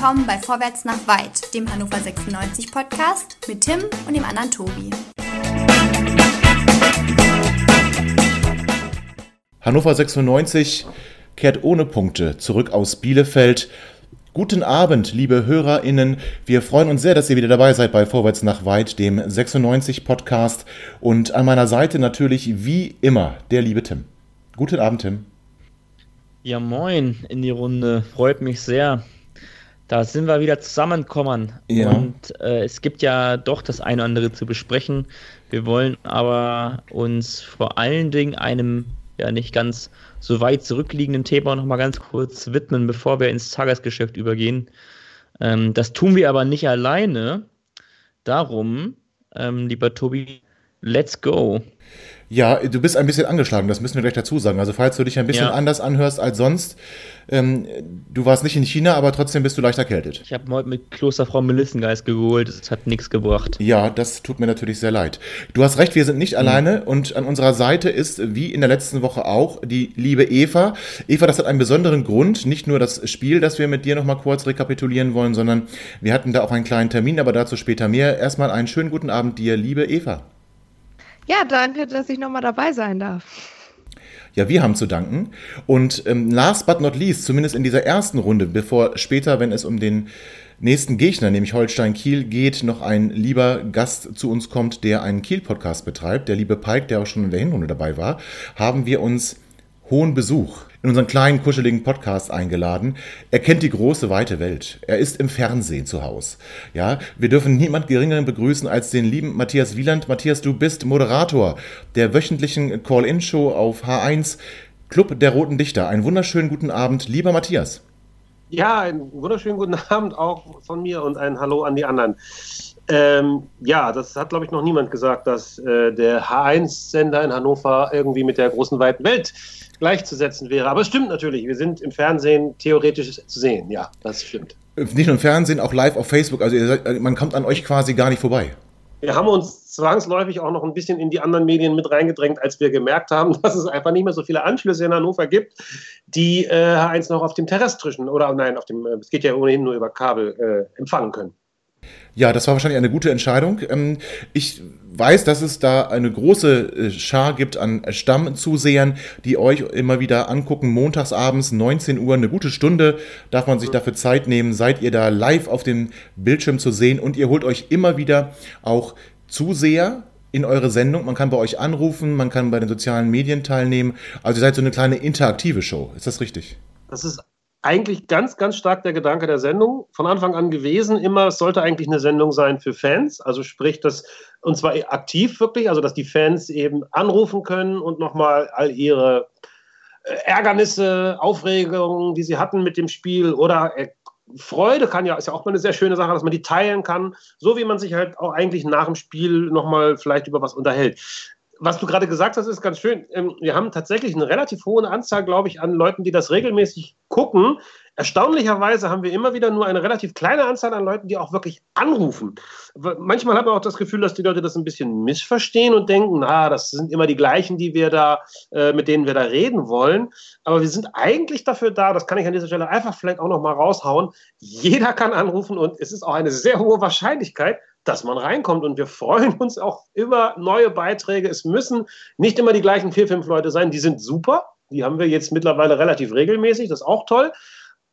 willkommen bei Vorwärts nach Weit, dem Hannover 96 Podcast mit Tim und dem anderen Tobi. Hannover 96 kehrt ohne Punkte zurück aus Bielefeld. Guten Abend, liebe HörerInnen. Wir freuen uns sehr, dass ihr wieder dabei seid bei Vorwärts nach Weit, dem 96 Podcast. Und an meiner Seite natürlich wie immer der liebe Tim. Guten Abend, Tim. Ja, moin in die Runde. Freut mich sehr. Da sind wir wieder zusammengekommen. Ja. Und äh, es gibt ja doch das eine oder andere zu besprechen. Wir wollen aber uns vor allen Dingen einem ja nicht ganz so weit zurückliegenden Thema noch mal ganz kurz widmen, bevor wir ins Tagesgeschäft übergehen. Ähm, das tun wir aber nicht alleine. Darum, ähm, lieber Tobi, let's go. Ja, du bist ein bisschen angeschlagen, das müssen wir gleich dazu sagen. Also falls du dich ein bisschen ja. anders anhörst als sonst, ähm, du warst nicht in China, aber trotzdem bist du leicht erkältet. Ich habe heute mit Klosterfrau Melissengeist geholt, es hat nichts gebracht. Ja, das tut mir natürlich sehr leid. Du hast recht, wir sind nicht mhm. alleine und an unserer Seite ist, wie in der letzten Woche auch, die liebe Eva. Eva, das hat einen besonderen Grund, nicht nur das Spiel, das wir mit dir nochmal kurz rekapitulieren wollen, sondern wir hatten da auch einen kleinen Termin, aber dazu später mehr. Erstmal einen schönen guten Abend dir, liebe Eva. Ja, danke, dass ich nochmal dabei sein darf. Ja, wir haben zu danken. Und ähm, last but not least, zumindest in dieser ersten Runde, bevor später, wenn es um den nächsten Gegner, nämlich Holstein Kiel, geht, noch ein lieber Gast zu uns kommt, der einen Kiel-Podcast betreibt, der liebe Pike, der auch schon in der Hinrunde dabei war, haben wir uns hohen Besuch in unseren kleinen, kuscheligen Podcast eingeladen. Er kennt die große, weite Welt. Er ist im Fernsehen zu Hause. Ja, wir dürfen niemand geringeren begrüßen als den lieben Matthias Wieland. Matthias, du bist Moderator der wöchentlichen Call-In-Show auf H1 Club der Roten Dichter. Einen wunderschönen guten Abend, lieber Matthias. Ja, einen wunderschönen guten Abend auch von mir und ein Hallo an die anderen. Ähm, ja, das hat, glaube ich, noch niemand gesagt, dass äh, der H1-Sender in Hannover irgendwie mit der großen weiten Welt gleichzusetzen wäre. Aber es stimmt natürlich, wir sind im Fernsehen theoretisch zu sehen. Ja, das stimmt. Nicht nur im Fernsehen, auch live auf Facebook. Also seid, man kommt an euch quasi gar nicht vorbei. Wir haben uns zwangsläufig auch noch ein bisschen in die anderen Medien mit reingedrängt, als wir gemerkt haben, dass es einfach nicht mehr so viele Anschlüsse in Hannover gibt, die äh, H1 noch auf dem terrestrischen oder nein, auf dem, äh, es geht ja ohnehin nur über Kabel äh, empfangen können. Ja, das war wahrscheinlich eine gute Entscheidung. Ähm, ich weiß, dass es da eine große äh, Schar gibt an Stammzusehern, die euch immer wieder angucken. Montagsabends, 19 Uhr, eine gute Stunde darf man sich dafür Zeit nehmen. Seid ihr da live auf dem Bildschirm zu sehen und ihr holt euch immer wieder auch Zuseher in eure Sendung. Man kann bei euch anrufen, man kann bei den sozialen Medien teilnehmen. Also ihr seid so eine kleine interaktive Show. Ist das richtig? Das ist eigentlich ganz, ganz stark der Gedanke der Sendung. Von Anfang an gewesen, immer, es sollte eigentlich eine Sendung sein für Fans. Also sprich, dass, und zwar aktiv wirklich, also dass die Fans eben anrufen können und nochmal all ihre äh, Ärgernisse, Aufregungen, die sie hatten mit dem Spiel oder äh, Freude kann ja, ist ja auch mal eine sehr schöne Sache, dass man die teilen kann, so wie man sich halt auch eigentlich nach dem Spiel nochmal vielleicht über was unterhält was du gerade gesagt hast, ist ganz schön. Ähm, wir haben tatsächlich eine relativ hohe Anzahl, glaube ich, an Leuten, die das regelmäßig gucken. Erstaunlicherweise haben wir immer wieder nur eine relativ kleine Anzahl an Leuten, die auch wirklich anrufen. Manchmal hat man auch das Gefühl, dass die Leute das ein bisschen missverstehen und denken, na, das sind immer die gleichen, die wir da, äh, mit denen wir da reden wollen. Aber wir sind eigentlich dafür da, das kann ich an dieser Stelle einfach vielleicht auch noch mal raushauen. Jeder kann anrufen und es ist auch eine sehr hohe Wahrscheinlichkeit, dass man reinkommt. Und wir freuen uns auch über neue Beiträge. Es müssen nicht immer die gleichen vier, fünf Leute sein. Die sind super. Die haben wir jetzt mittlerweile relativ regelmäßig. Das ist auch toll.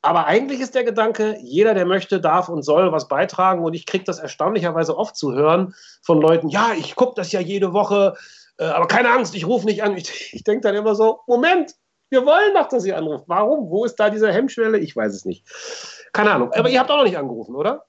Aber eigentlich ist der Gedanke, jeder, der möchte, darf und soll was beitragen. Und ich kriege das erstaunlicherweise oft zu hören von Leuten, ja, ich gucke das ja jede Woche, äh, aber keine Angst, ich rufe nicht an. Ich, ich denke dann immer so, Moment, wir wollen doch, dass ihr anruft. Warum? Wo ist da diese Hemmschwelle? Ich weiß es nicht. Keine Ahnung. Aber ihr habt auch noch nicht angerufen, oder?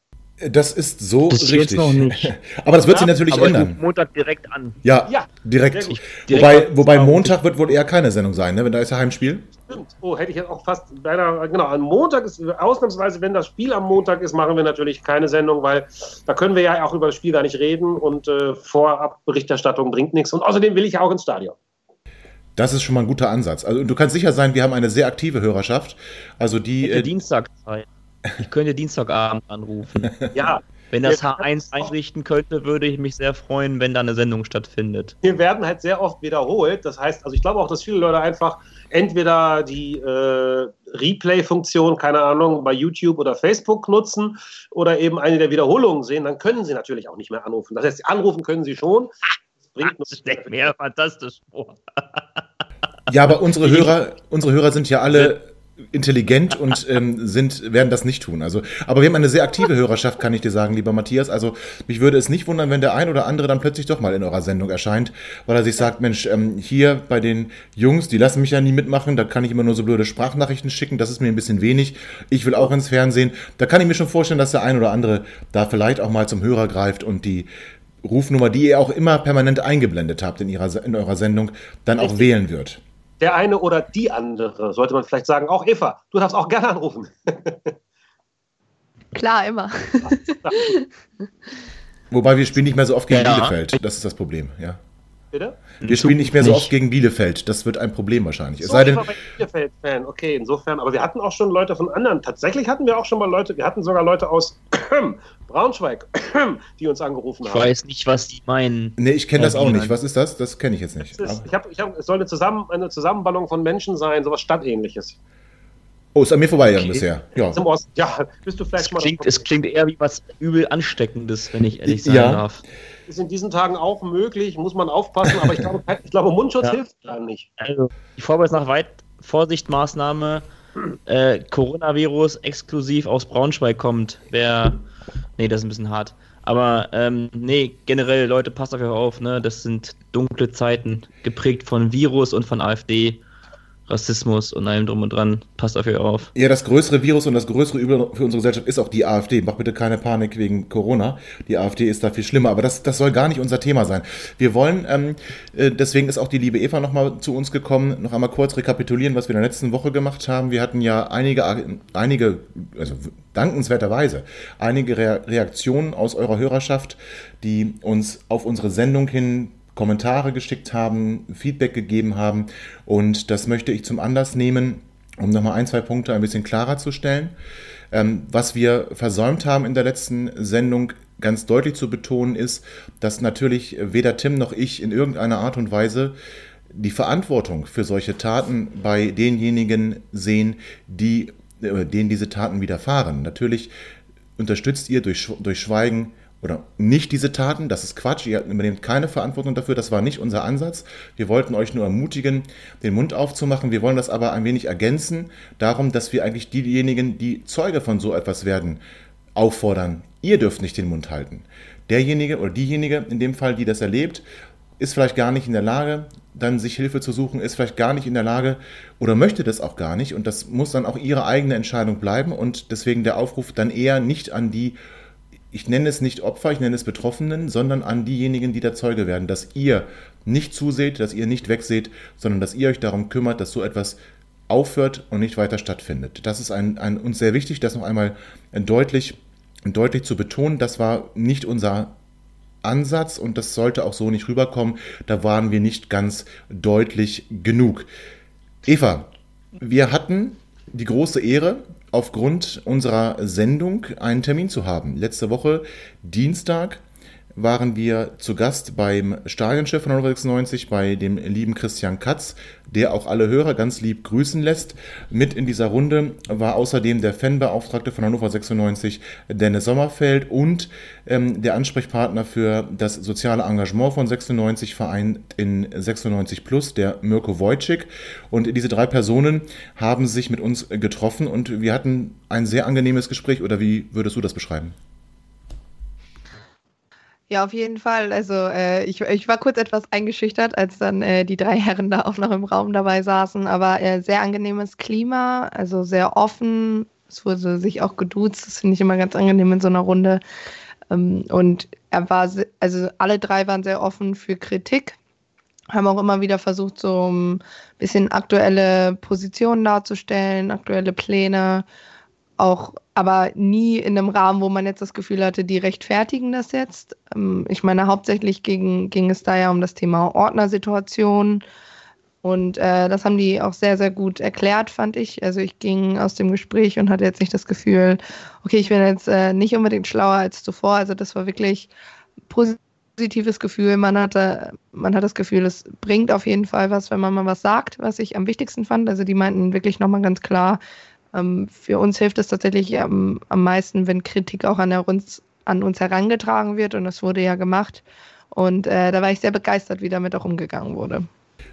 Das ist so das richtig. noch nicht. aber das wird ja, sich natürlich aber ändern. Montag direkt an. Ja, ja direkt. direkt. Wobei, wobei Montag wird wohl eher keine Sendung sein, ne? wenn da ist ja Heimspiel. Stimmt. Oh, hätte ich jetzt auch fast leider, genau, am Montag ist, ausnahmsweise, wenn das Spiel am Montag ist, machen wir natürlich keine Sendung, weil da können wir ja auch über das Spiel gar nicht reden und äh, Vorabberichterstattung bringt nichts. Und außerdem will ich ja auch ins Stadion. Das ist schon mal ein guter Ansatz. Also du kannst sicher sein, wir haben eine sehr aktive Hörerschaft. Also die. Äh, Dienstagszeit. Ich könnte Dienstagabend anrufen. ja, Wenn das H1 einrichten könnte, würde ich mich sehr freuen, wenn da eine Sendung stattfindet. Wir werden halt sehr oft wiederholt. Das heißt, also ich glaube auch, dass viele Leute einfach entweder die äh, Replay-Funktion, keine Ahnung, bei YouTube oder Facebook nutzen oder eben eine der Wiederholungen sehen, dann können sie natürlich auch nicht mehr anrufen. Das heißt, anrufen können sie schon. Das bringt das steckt mir fantastisch vor. ja, aber unsere Hörer, unsere Hörer sind ja alle intelligent und ähm, sind, werden das nicht tun. Also, aber wir haben eine sehr aktive Hörerschaft, kann ich dir sagen, lieber Matthias. Also mich würde es nicht wundern, wenn der ein oder andere dann plötzlich doch mal in eurer Sendung erscheint, weil er sich sagt, Mensch, ähm, hier bei den Jungs, die lassen mich ja nie mitmachen, da kann ich immer nur so blöde Sprachnachrichten schicken, das ist mir ein bisschen wenig. Ich will auch ins Fernsehen. Da kann ich mir schon vorstellen, dass der ein oder andere da vielleicht auch mal zum Hörer greift und die Rufnummer, die ihr auch immer permanent eingeblendet habt in, ihrer, in eurer Sendung, dann auch wählen wird der eine oder die andere, sollte man vielleicht sagen. Auch Eva, du darfst auch gerne anrufen. Klar, immer. Wobei wir spielen nicht mehr so oft gegen ja. Bielefeld. Das ist das Problem, ja. Bitte? Wir spielen nicht mehr so oft gegen Bielefeld. Das wird ein Problem wahrscheinlich. Es so, sei denn, Bielefeld-Fan. Okay, insofern. Aber wir hatten auch schon Leute von anderen. Tatsächlich hatten wir auch schon mal Leute. Wir hatten sogar Leute aus Braunschweig, die uns angerufen haben. Ich weiß nicht, was die meinen. Nee, ich kenne das auch nicht. Was ist das? Das kenne ich jetzt nicht. Ist, ich hab, ich hab, es soll eine, Zusammen, eine Zusammenballung von Menschen sein, sowas Stadtähnliches. Oh, ist an mir vorbeigegangen okay. bisher. Ja. Zum Osten. Ja, bist du vielleicht es mal. Klingt, es klingt eher wie was übel Ansteckendes, wenn ich ehrlich sein ja. darf. Ist in diesen Tagen auch möglich, muss man aufpassen, aber ich glaube, ich glaube Mundschutz ja. hilft gar nicht. Also, ich vorweise nach weit Vorsichtsmaßnahme äh, Coronavirus exklusiv aus Braunschweig kommt, wer Nee, das ist ein bisschen hart. Aber ähm, nee, generell, Leute, passt auf euch auf, ne? Das sind dunkle Zeiten, geprägt von Virus und von AfD. Rassismus und allem drum und dran. Passt auf ihr auf. Ja, das größere Virus und das größere Übel für unsere Gesellschaft ist auch die AfD. Mach bitte keine Panik wegen Corona. Die AfD ist da viel schlimmer, aber das, das soll gar nicht unser Thema sein. Wir wollen, ähm, äh, deswegen ist auch die liebe Eva nochmal zu uns gekommen, noch einmal kurz rekapitulieren, was wir in der letzten Woche gemacht haben. Wir hatten ja einige, einige, also dankenswerterweise, einige Reaktionen aus eurer Hörerschaft, die uns auf unsere Sendung hin Kommentare geschickt haben, Feedback gegeben haben. Und das möchte ich zum Anlass nehmen, um nochmal ein, zwei Punkte ein bisschen klarer zu stellen. Ähm, was wir versäumt haben in der letzten Sendung, ganz deutlich zu betonen, ist, dass natürlich weder Tim noch ich in irgendeiner Art und Weise die Verantwortung für solche Taten bei denjenigen sehen, die, äh, denen diese Taten widerfahren. Natürlich unterstützt ihr durch, durch Schweigen oder nicht diese Taten, das ist Quatsch, ihr übernehmt keine Verantwortung dafür, das war nicht unser Ansatz. Wir wollten euch nur ermutigen, den Mund aufzumachen. Wir wollen das aber ein wenig ergänzen, darum, dass wir eigentlich diejenigen, die Zeuge von so etwas werden, auffordern, ihr dürft nicht den Mund halten. Derjenige oder diejenige in dem Fall, die das erlebt, ist vielleicht gar nicht in der Lage, dann sich Hilfe zu suchen, ist vielleicht gar nicht in der Lage oder möchte das auch gar nicht. Und das muss dann auch ihre eigene Entscheidung bleiben. Und deswegen der Aufruf dann eher nicht an die ich nenne es nicht Opfer, ich nenne es Betroffenen, sondern an diejenigen, die der Zeuge werden, dass ihr nicht zuseht, dass ihr nicht wegseht, sondern dass ihr euch darum kümmert, dass so etwas aufhört und nicht weiter stattfindet. Das ist ein, ein, uns sehr wichtig, das noch einmal deutlich, deutlich zu betonen. Das war nicht unser Ansatz und das sollte auch so nicht rüberkommen. Da waren wir nicht ganz deutlich genug. Eva, wir hatten die große Ehre, aufgrund unserer Sendung einen Termin zu haben. Letzte Woche, Dienstag, waren wir zu Gast beim Stadionchef von Hannover 96, bei dem lieben Christian Katz, der auch alle Hörer ganz lieb grüßen lässt. Mit in dieser Runde war außerdem der Fanbeauftragte von Hannover 96, Dennis Sommerfeld, und ähm, der Ansprechpartner für das soziale Engagement von 96 Verein in 96 Plus, der Mirko Wojcik. Und diese drei Personen haben sich mit uns getroffen und wir hatten ein sehr angenehmes Gespräch. Oder wie würdest du das beschreiben? Ja, auf jeden Fall. Also äh, ich, ich war kurz etwas eingeschüchtert, als dann äh, die drei Herren da auch noch im Raum dabei saßen, aber äh, sehr angenehmes Klima, also sehr offen. Es wurde sich auch geduzt, das finde ich immer ganz angenehm in so einer Runde. Ähm, und er war, also alle drei waren sehr offen für Kritik, haben auch immer wieder versucht, so ein bisschen aktuelle Positionen darzustellen, aktuelle Pläne, auch aber nie in einem Rahmen, wo man jetzt das Gefühl hatte, die rechtfertigen das jetzt. Ähm, ich meine, hauptsächlich ging, ging es da ja um das Thema Ordnersituation. Und äh, das haben die auch sehr, sehr gut erklärt, fand ich. Also ich ging aus dem Gespräch und hatte jetzt nicht das Gefühl, okay, ich bin jetzt äh, nicht unbedingt schlauer als zuvor. Also das war wirklich positives Gefühl. Man hatte, man hat das Gefühl, es bringt auf jeden Fall was, wenn man mal was sagt, was ich am wichtigsten fand. Also die meinten wirklich nochmal ganz klar, ähm, für uns hilft es tatsächlich am, am meisten, wenn Kritik auch an, uns, an uns herangetragen wird. Und das wurde ja gemacht. Und äh, da war ich sehr begeistert, wie damit auch umgegangen wurde.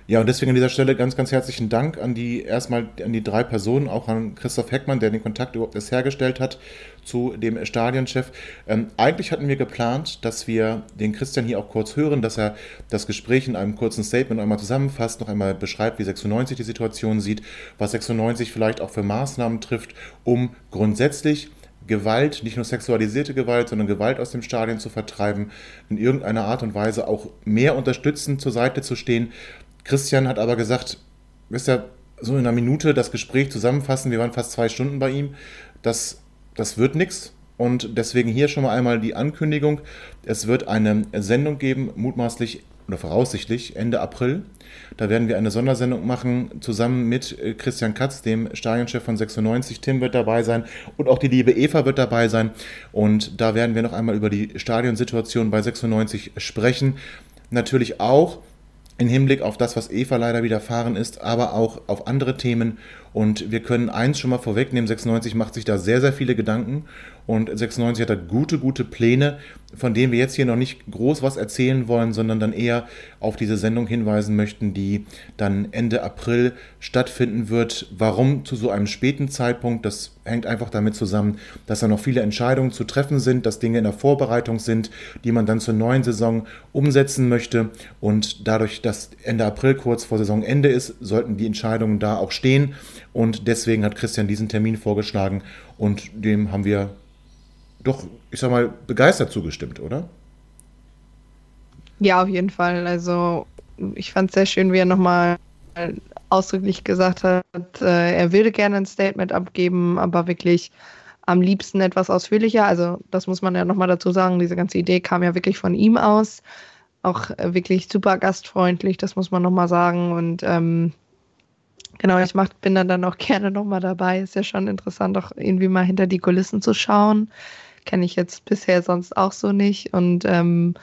Ja, und deswegen an dieser Stelle ganz, ganz herzlichen Dank an die erstmal an die drei Personen, auch an Christoph Heckmann, der den Kontakt überhaupt erst hergestellt hat zu dem Stadionchef. Ähm, eigentlich hatten wir geplant, dass wir den Christian hier auch kurz hören, dass er das Gespräch in einem kurzen Statement einmal zusammenfasst, noch einmal beschreibt, wie 96 die Situation sieht, was 96 vielleicht auch für Maßnahmen trifft, um grundsätzlich Gewalt, nicht nur sexualisierte Gewalt, sondern Gewalt aus dem Stadion zu vertreiben, in irgendeiner Art und Weise auch mehr unterstützend zur Seite zu stehen. Christian hat aber gesagt, wisst ihr, so in einer Minute das Gespräch zusammenfassen, wir waren fast zwei Stunden bei ihm, das, das wird nichts. Und deswegen hier schon mal einmal die Ankündigung. Es wird eine Sendung geben, mutmaßlich oder voraussichtlich Ende April. Da werden wir eine Sondersendung machen, zusammen mit äh, Christian Katz, dem Stadionchef von 96. Tim wird dabei sein und auch die liebe Eva wird dabei sein. Und da werden wir noch einmal über die Stadionsituation bei 96 sprechen. Natürlich auch im Hinblick auf das, was Eva leider widerfahren ist, aber auch auf andere Themen. Und wir können eins schon mal vorwegnehmen, 96 macht sich da sehr, sehr viele Gedanken und 96 hat da gute, gute Pläne, von denen wir jetzt hier noch nicht groß was erzählen wollen, sondern dann eher auf diese Sendung hinweisen möchten, die dann Ende April stattfinden wird. Warum zu so einem späten Zeitpunkt? Das hängt einfach damit zusammen, dass da noch viele Entscheidungen zu treffen sind, dass Dinge in der Vorbereitung sind, die man dann zur neuen Saison umsetzen möchte. Und dadurch, dass Ende April kurz vor Saisonende ist, sollten die Entscheidungen da auch stehen. Und deswegen hat Christian diesen Termin vorgeschlagen und dem haben wir doch, ich sag mal, begeistert zugestimmt, oder? Ja, auf jeden Fall. Also ich fand es sehr schön, wie er nochmal ausdrücklich gesagt hat, äh, er würde gerne ein Statement abgeben, aber wirklich am liebsten etwas ausführlicher. Also das muss man ja nochmal dazu sagen, diese ganze Idee kam ja wirklich von ihm aus. Auch äh, wirklich super gastfreundlich, das muss man nochmal sagen. Und ähm, genau, ich mach, bin dann, dann auch gerne nochmal dabei. Ist ja schon interessant, auch irgendwie mal hinter die Kulissen zu schauen kenne ich jetzt bisher sonst auch so nicht. Und ähm,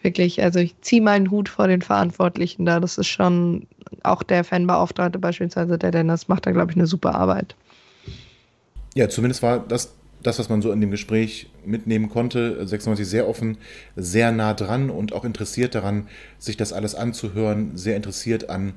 wirklich, also ich ziehe meinen Hut vor den Verantwortlichen da. Das ist schon auch der Fanbeauftragte beispielsweise, der Dennis, macht da, glaube ich, eine super Arbeit. Ja, zumindest war das das, was man so in dem Gespräch mitnehmen konnte, 96 sehr offen, sehr nah dran und auch interessiert daran, sich das alles anzuhören, sehr interessiert an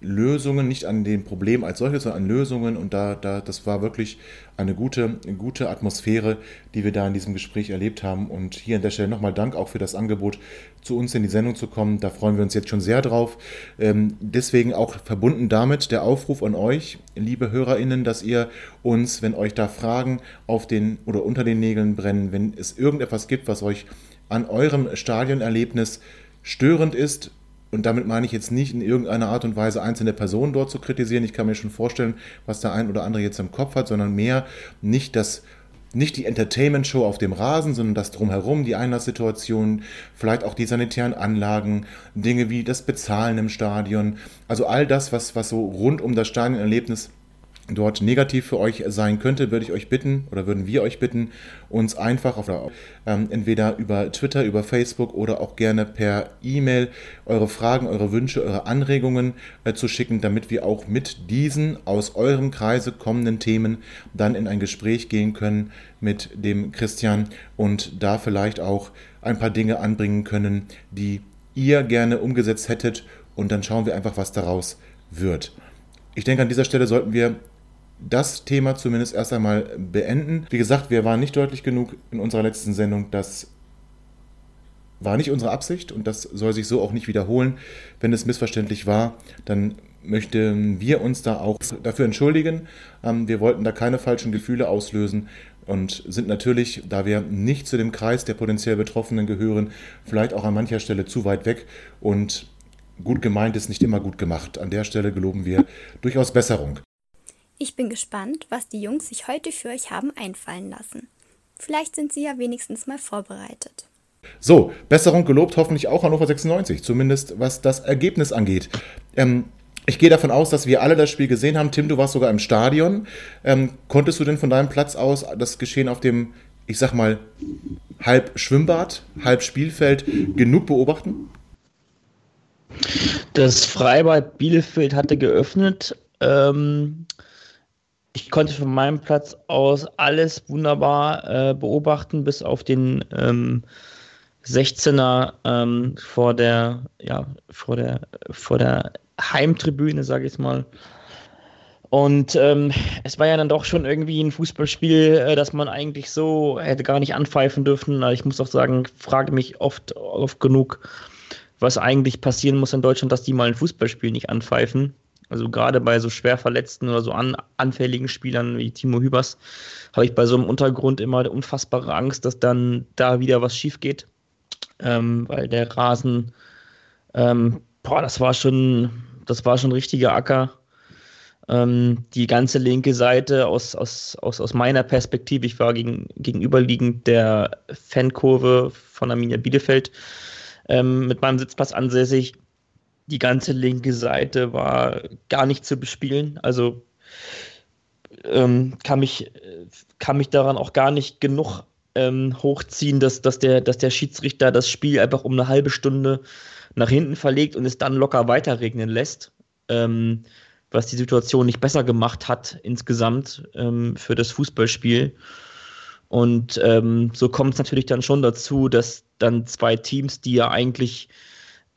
Lösungen, nicht an dem Problem als solches, sondern an Lösungen. Und da, da, das war wirklich eine gute, eine gute Atmosphäre, die wir da in diesem Gespräch erlebt haben. Und hier an der Stelle nochmal Dank auch für das Angebot, zu uns in die Sendung zu kommen. Da freuen wir uns jetzt schon sehr drauf. Ähm, deswegen auch verbunden damit der Aufruf an euch, liebe HörerInnen, dass ihr uns, wenn euch da Fragen auf den oder unter den Nägeln brennen, wenn es irgendetwas gibt, was euch an eurem Stadionerlebnis störend ist, und damit meine ich jetzt nicht in irgendeiner Art und Weise einzelne Personen dort zu kritisieren. Ich kann mir schon vorstellen, was der ein oder andere jetzt im Kopf hat, sondern mehr nicht das nicht die Entertainment-Show auf dem Rasen, sondern das drumherum, die Einlasssituation, vielleicht auch die sanitären Anlagen, Dinge wie das Bezahlen im Stadion, also all das, was, was so rund um das Stadionerlebnis dort negativ für euch sein könnte, würde ich euch bitten oder würden wir euch bitten, uns einfach auf ähm, entweder über Twitter, über Facebook oder auch gerne per E-Mail eure Fragen, eure Wünsche, eure Anregungen äh, zu schicken, damit wir auch mit diesen aus eurem Kreise kommenden Themen dann in ein Gespräch gehen können mit dem Christian und da vielleicht auch ein paar Dinge anbringen können, die ihr gerne umgesetzt hättet und dann schauen wir einfach, was daraus wird. Ich denke, an dieser Stelle sollten wir das Thema zumindest erst einmal beenden. Wie gesagt, wir waren nicht deutlich genug in unserer letzten Sendung. Das war nicht unsere Absicht und das soll sich so auch nicht wiederholen. Wenn es missverständlich war, dann möchten wir uns da auch dafür entschuldigen. Ähm, wir wollten da keine falschen Gefühle auslösen und sind natürlich, da wir nicht zu dem Kreis der potenziell Betroffenen gehören, vielleicht auch an mancher Stelle zu weit weg und gut gemeint ist nicht immer gut gemacht. An der Stelle geloben wir durchaus Besserung. Ich bin gespannt, was die Jungs sich heute für euch haben einfallen lassen. Vielleicht sind sie ja wenigstens mal vorbereitet. So, Besserung gelobt hoffentlich auch Hannover 96, zumindest was das Ergebnis angeht. Ähm, Ich gehe davon aus, dass wir alle das Spiel gesehen haben. Tim, du warst sogar im Stadion. Ähm, konntest du denn von deinem Platz aus das Geschehen auf dem, ich sag mal, halb Schwimmbad, halb Spielfeld genug beobachten? Das Freibad Bielefeld hatte geöffnet. Ähm, ich konnte von meinem Platz aus alles wunderbar äh, beobachten, bis auf den ähm, 16er ähm, vor der, ja, vor der, vor der Heimtribüne, sage ich mal. Und ähm, es war ja dann doch schon irgendwie ein Fußballspiel, äh, das man eigentlich so hätte gar nicht anpfeifen dürfen. Also ich muss auch sagen, frage mich oft, oft genug, was eigentlich passieren muss in Deutschland, dass die mal ein Fußballspiel nicht anpfeifen. Also gerade bei so schwer verletzten oder so an, anfälligen Spielern wie Timo Hübers habe ich bei so einem Untergrund immer unfassbare Angst, dass dann da wieder was schief geht. Ähm, weil der Rasen, ähm, boah, das war schon das war schon richtiger Acker. Ähm, die ganze linke Seite aus, aus, aus, aus meiner Perspektive, ich war gegen, gegenüberliegend der Fankurve von Arminia Bielefeld ähm, mit meinem Sitzplatz ansässig. Die ganze linke Seite war gar nicht zu bespielen. Also ähm, kann, mich, kann mich daran auch gar nicht genug ähm, hochziehen, dass, dass, der, dass der Schiedsrichter das Spiel einfach um eine halbe Stunde nach hinten verlegt und es dann locker weiterregnen lässt, ähm, was die Situation nicht besser gemacht hat insgesamt ähm, für das Fußballspiel. Und ähm, so kommt es natürlich dann schon dazu, dass dann zwei Teams, die ja eigentlich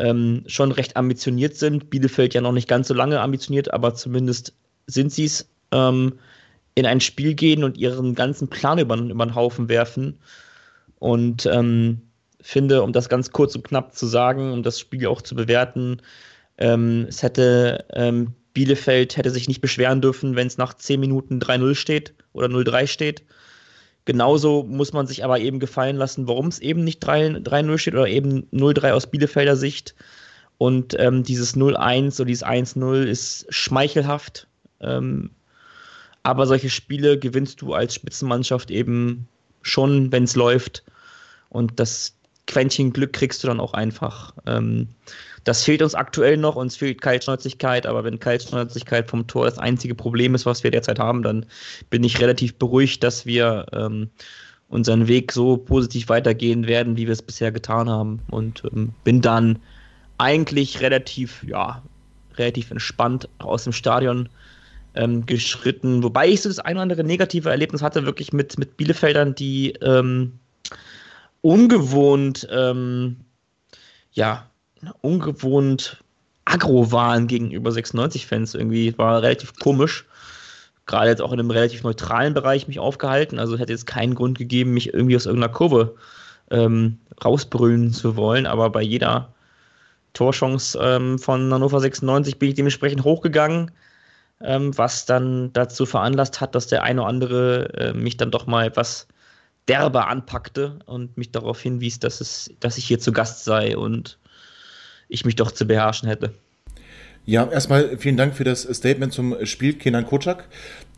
ähm, schon recht ambitioniert sind, Bielefeld ja noch nicht ganz so lange ambitioniert, aber zumindest sind sie es, ähm, in ein Spiel gehen und ihren ganzen Plan über, über den Haufen werfen. Und ähm, finde, um das ganz kurz und knapp zu sagen, um das Spiel auch zu bewerten, ähm, es hätte ähm, Bielefeld hätte sich nicht beschweren dürfen, wenn es nach 10 Minuten 3-0 steht oder 0-3 steht. Genauso muss man sich aber eben gefallen lassen, warum es eben nicht 3-0 steht oder eben 0-3 aus Bielefelder Sicht. Und ähm, dieses 0-1 oder dieses 1-0 ist schmeichelhaft. Ähm, aber solche Spiele gewinnst du als Spitzenmannschaft eben schon, wenn es läuft. Und das, Quäntchen Glück kriegst du dann auch einfach. Ähm, das fehlt uns aktuell noch, uns fehlt Kaltschnäuzigkeit, aber wenn Kaltschnäuzigkeit vom Tor das einzige Problem ist, was wir derzeit haben, dann bin ich relativ beruhigt, dass wir ähm, unseren Weg so positiv weitergehen werden, wie wir es bisher getan haben. Und ähm, bin dann eigentlich relativ, ja, relativ entspannt aus dem Stadion ähm, geschritten, wobei ich so das ein oder andere negative Erlebnis hatte, wirklich mit, mit Bielefeldern, die ähm, ungewohnt, ähm, ja, ungewohnt aggro waren gegenüber 96-Fans irgendwie. War relativ komisch. Gerade jetzt auch in einem relativ neutralen Bereich mich aufgehalten. Also hätte jetzt keinen Grund gegeben, mich irgendwie aus irgendeiner Kurve ähm, rausbrüllen zu wollen. Aber bei jeder Torchance ähm, von Hannover 96 bin ich dementsprechend hochgegangen, ähm, was dann dazu veranlasst hat, dass der eine oder andere äh, mich dann doch mal etwas derbe anpackte und mich darauf hinwies, dass, es, dass ich hier zu Gast sei und ich mich doch zu beherrschen hätte. Ja, erstmal vielen Dank für das Statement zum Spiel Kenan Kocak.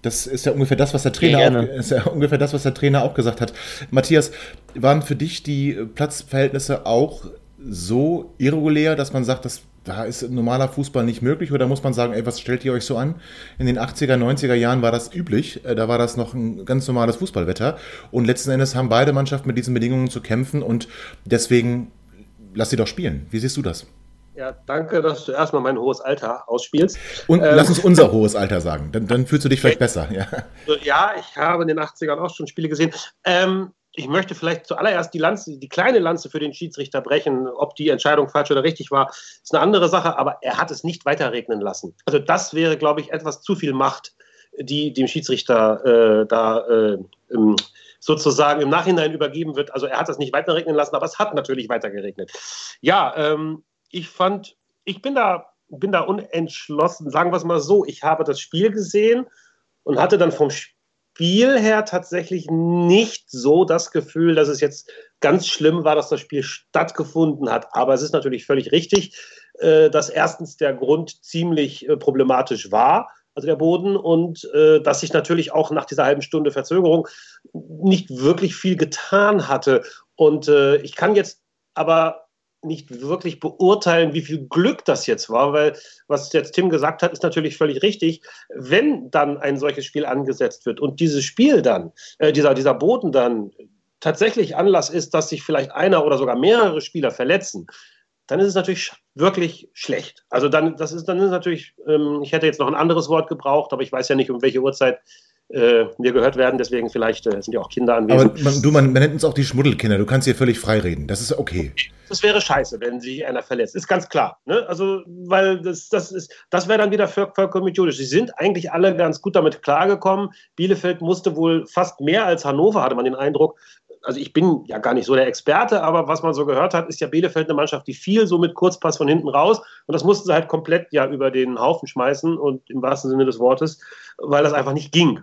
Das ist ja ungefähr das, was der Trainer auch, ist ja ungefähr das, was der Trainer auch gesagt hat. Matthias, waren für dich die Platzverhältnisse auch so irregulär, dass man sagt, das da ist normaler Fußball nicht möglich oder muss man sagen, ey, was stellt ihr euch so an? In den 80er, 90er Jahren war das üblich, äh, da war das noch ein ganz normales Fußballwetter und letzten Endes haben beide Mannschaften mit diesen Bedingungen zu kämpfen und deswegen lass sie doch spielen. Wie siehst du das? Ja, danke, dass du erstmal mein hohes Alter ausspielst. Und ähm, lass uns unser hohes Alter sagen, dann, dann fühlst du dich vielleicht besser. Ja. ja, ich habe in den 80ern auch schon Spiele gesehen. Ähm, ich möchte vielleicht zuallererst die Lanze, die kleine Lanze für den Schiedsrichter brechen. Ob die Entscheidung falsch oder richtig war, ist eine andere Sache, aber er hat es nicht weiterregnen lassen. Also das wäre, glaube ich, etwas zu viel Macht, die dem Schiedsrichter äh, da äh, sozusagen im Nachhinein übergeben wird. Also er hat es nicht weiterregnen lassen, aber es hat natürlich weitergeregnet. Ja, ähm, ich fand, ich bin da, bin da unentschlossen. Sagen wir es mal so, ich habe das Spiel gesehen und hatte dann vom Spiel her tatsächlich nicht so das Gefühl, dass es jetzt ganz schlimm war, dass das Spiel stattgefunden hat. Aber es ist natürlich völlig richtig, äh, dass erstens der Grund ziemlich äh, problematisch war, also der Boden, und äh, dass sich natürlich auch nach dieser halben Stunde Verzögerung nicht wirklich viel getan hatte. Und ich kann jetzt aber nicht wirklich beurteilen, wie viel Glück das jetzt war, weil was jetzt Tim gesagt hat, ist natürlich völlig richtig. Wenn dann ein solches Spiel angesetzt wird und dieses Spiel dann, äh, dieser, dieser Boden dann tatsächlich Anlass ist, dass sich vielleicht einer oder sogar mehrere Spieler verletzen, dann ist es natürlich wirklich schlecht. Also dann, das ist, dann ist natürlich, ähm, ich hätte jetzt noch ein anderes Wort gebraucht, aber ich weiß ja nicht, um welche Uhrzeit äh, mir gehört werden, deswegen vielleicht äh, sind ja auch Kinder anwesend. Aber man, du, man, man nennt uns auch die Schmuddelkinder, du kannst hier völlig frei reden, das ist okay. Das wäre scheiße, wenn sich einer verletzt, ist ganz klar. Ne? Also, weil das, das ist, das wäre dann wieder vollkommen idiotisch. Sie sind eigentlich alle ganz gut damit klargekommen. Bielefeld musste wohl fast mehr als Hannover, hatte man den Eindruck, also ich bin ja gar nicht so der Experte, aber was man so gehört hat, ist ja Bielefeld eine Mannschaft, die viel so mit Kurzpass von hinten raus und das mussten sie halt komplett ja über den Haufen schmeißen und im wahrsten Sinne des Wortes, weil das einfach nicht ging.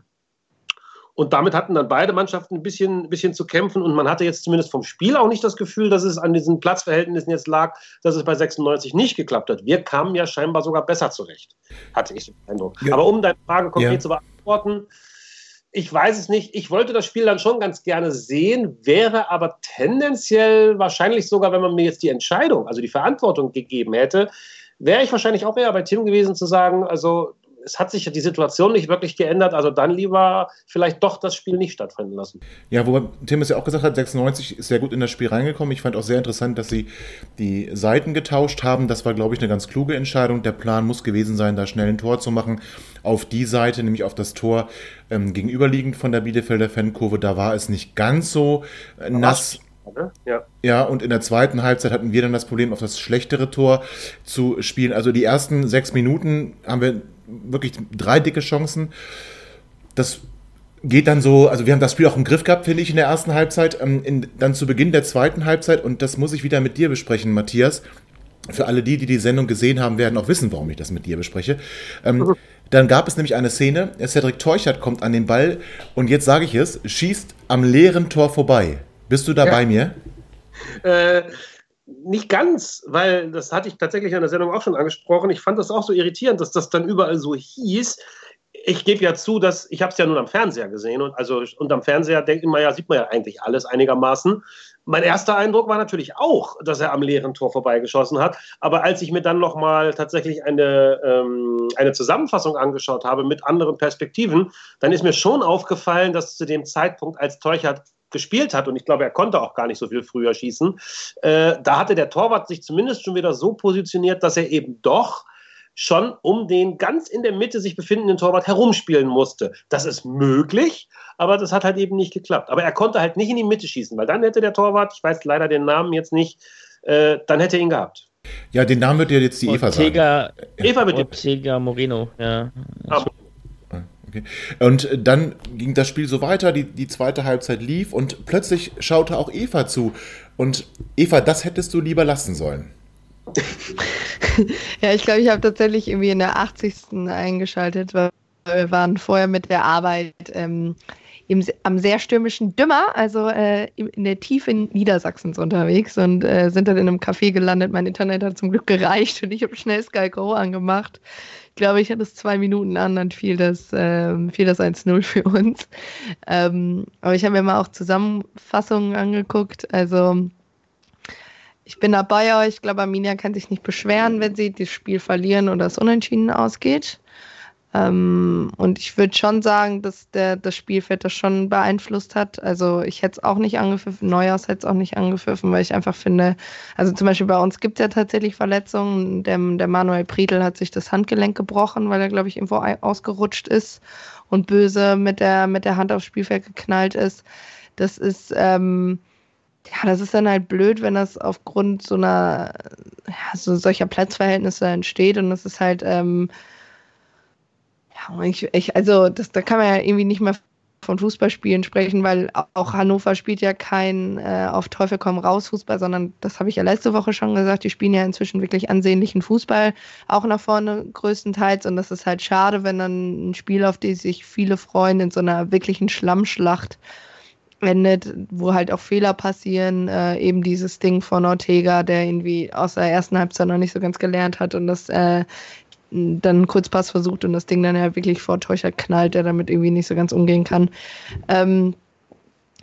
Und damit hatten dann beide Mannschaften ein bisschen, ein bisschen zu kämpfen. Und man hatte jetzt zumindest vom Spiel auch nicht das Gefühl, dass es an diesen Platzverhältnissen jetzt lag, dass es bei 96 nicht geklappt hat. Wir kamen ja scheinbar sogar besser zurecht, hatte ich so den Eindruck. Ja. Aber um deine Frage konkret ja. zu beantworten, ich weiß es nicht. Ich wollte das Spiel dann schon ganz gerne sehen, wäre aber tendenziell wahrscheinlich sogar, wenn man mir jetzt die Entscheidung, also die Verantwortung gegeben hätte, wäre ich wahrscheinlich auch eher bei Tim gewesen zu sagen, also es hat sich die Situation nicht wirklich geändert, also dann lieber vielleicht doch das Spiel nicht stattfinden lassen. Ja, wobei Tim es ja auch gesagt hat, 96 ist sehr gut in das Spiel reingekommen. Ich fand auch sehr interessant, dass sie die Seiten getauscht haben. Das war, glaube ich, eine ganz kluge Entscheidung. Der Plan muss gewesen sein, da schnell ein Tor zu machen. Auf die Seite, nämlich auf das Tor ähm, gegenüberliegend von der Bielefelder Fankurve, da war es nicht ganz so äh, nass. Ja. ja, und in der zweiten Halbzeit hatten wir dann das Problem, auf das schlechtere Tor zu spielen. Also die ersten sechs Minuten haben wir wirklich drei dicke Chancen. Das geht dann so, also wir haben das Spiel auch im Griff gehabt, finde ich, in der ersten Halbzeit. Ähm, in, dann zu Beginn der zweiten Halbzeit, und das muss ich wieder mit dir besprechen, Matthias. Für alle die, die die Sendung gesehen haben, werden auch wissen, warum ich das mit dir bespreche. Ähm, dann gab es nämlich eine Szene, Cedric Teuchert kommt an den Ball und jetzt sage ich es, schießt am leeren Tor vorbei. Bist du da ja. bei mir? Äh, nicht ganz, weil das hatte ich tatsächlich in der Sendung auch schon angesprochen. Ich fand das auch so irritierend, dass das dann überall so hieß. Ich gebe ja zu, dass ich habe es ja nur am Fernseher gesehen und also unterm Fernseher denkt man ja, sieht man ja eigentlich alles einigermaßen. Mein erster Eindruck war natürlich auch, dass er am leeren Tor vorbeigeschossen hat. Aber als ich mir dann nochmal tatsächlich eine, ähm, eine Zusammenfassung angeschaut habe mit anderen Perspektiven, dann ist mir schon aufgefallen, dass zu dem Zeitpunkt, als Teuchert gespielt hat, und ich glaube, er konnte auch gar nicht so viel früher schießen, äh, da hatte der Torwart sich zumindest schon wieder so positioniert, dass er eben doch schon um den ganz in der Mitte sich befindenden Torwart herumspielen musste. Das ist möglich, aber das hat halt eben nicht geklappt. Aber er konnte halt nicht in die Mitte schießen, weil dann hätte der Torwart, ich weiß leider den Namen jetzt nicht, äh, dann hätte er ihn gehabt. Ja, den Namen wird ja jetzt die Ortega, Eva sagen. Eva bitte. Ortega Moreno, ja. Ah, Okay. Und dann ging das Spiel so weiter, die, die zweite Halbzeit lief und plötzlich schaute auch Eva zu. Und Eva, das hättest du lieber lassen sollen. ja, ich glaube, ich habe tatsächlich irgendwie in der 80. eingeschaltet, weil wir waren vorher mit der Arbeit ähm, im, am sehr stürmischen Dümmer, also äh, in der Tiefe Niedersachsens unterwegs und äh, sind dann in einem Café gelandet. Mein Internet hat zum Glück gereicht und ich habe schnell Sky Go angemacht glaube, ich hatte es zwei Minuten an, dann fiel das, ähm, das 1-0 für uns. Ähm, aber ich habe mir mal auch Zusammenfassungen angeguckt. Also ich bin dabei, ich glaube, Arminia kann sich nicht beschweren, wenn sie das Spiel verlieren oder es unentschieden ausgeht. Ähm, und ich würde schon sagen, dass der, das Spielfeld das schon beeinflusst hat. Also ich hätte es auch nicht angepfiffen, Neuhaus hätte es auch nicht angepfiffen, weil ich einfach finde, also zum Beispiel bei uns gibt es ja tatsächlich Verletzungen. Der, der Manuel Priedl hat sich das Handgelenk gebrochen, weil er, glaube ich, irgendwo ausgerutscht ist und böse mit der, mit der Hand aufs Spielfeld geknallt ist. Das ist, ähm, ja, das ist dann halt blöd, wenn das aufgrund so einer, ja, so solcher Platzverhältnisse entsteht und das ist halt, ähm, ja, ich, ich, also das, da kann man ja irgendwie nicht mehr von Fußballspielen sprechen, weil auch Hannover spielt ja kein äh, auf Teufel komm raus Fußball, sondern das habe ich ja letzte Woche schon gesagt, die spielen ja inzwischen wirklich ansehnlichen Fußball, auch nach vorne größtenteils. Und das ist halt schade, wenn dann ein Spiel, auf das sich viele freuen, in so einer wirklichen Schlammschlacht endet, wo halt auch Fehler passieren, äh, eben dieses Ding von Ortega, der irgendwie aus der ersten Halbzeit noch nicht so ganz gelernt hat und das äh, dann Kurzpass versucht und das Ding dann ja wirklich vor Teucher knallt, der damit irgendwie nicht so ganz umgehen kann. Ähm,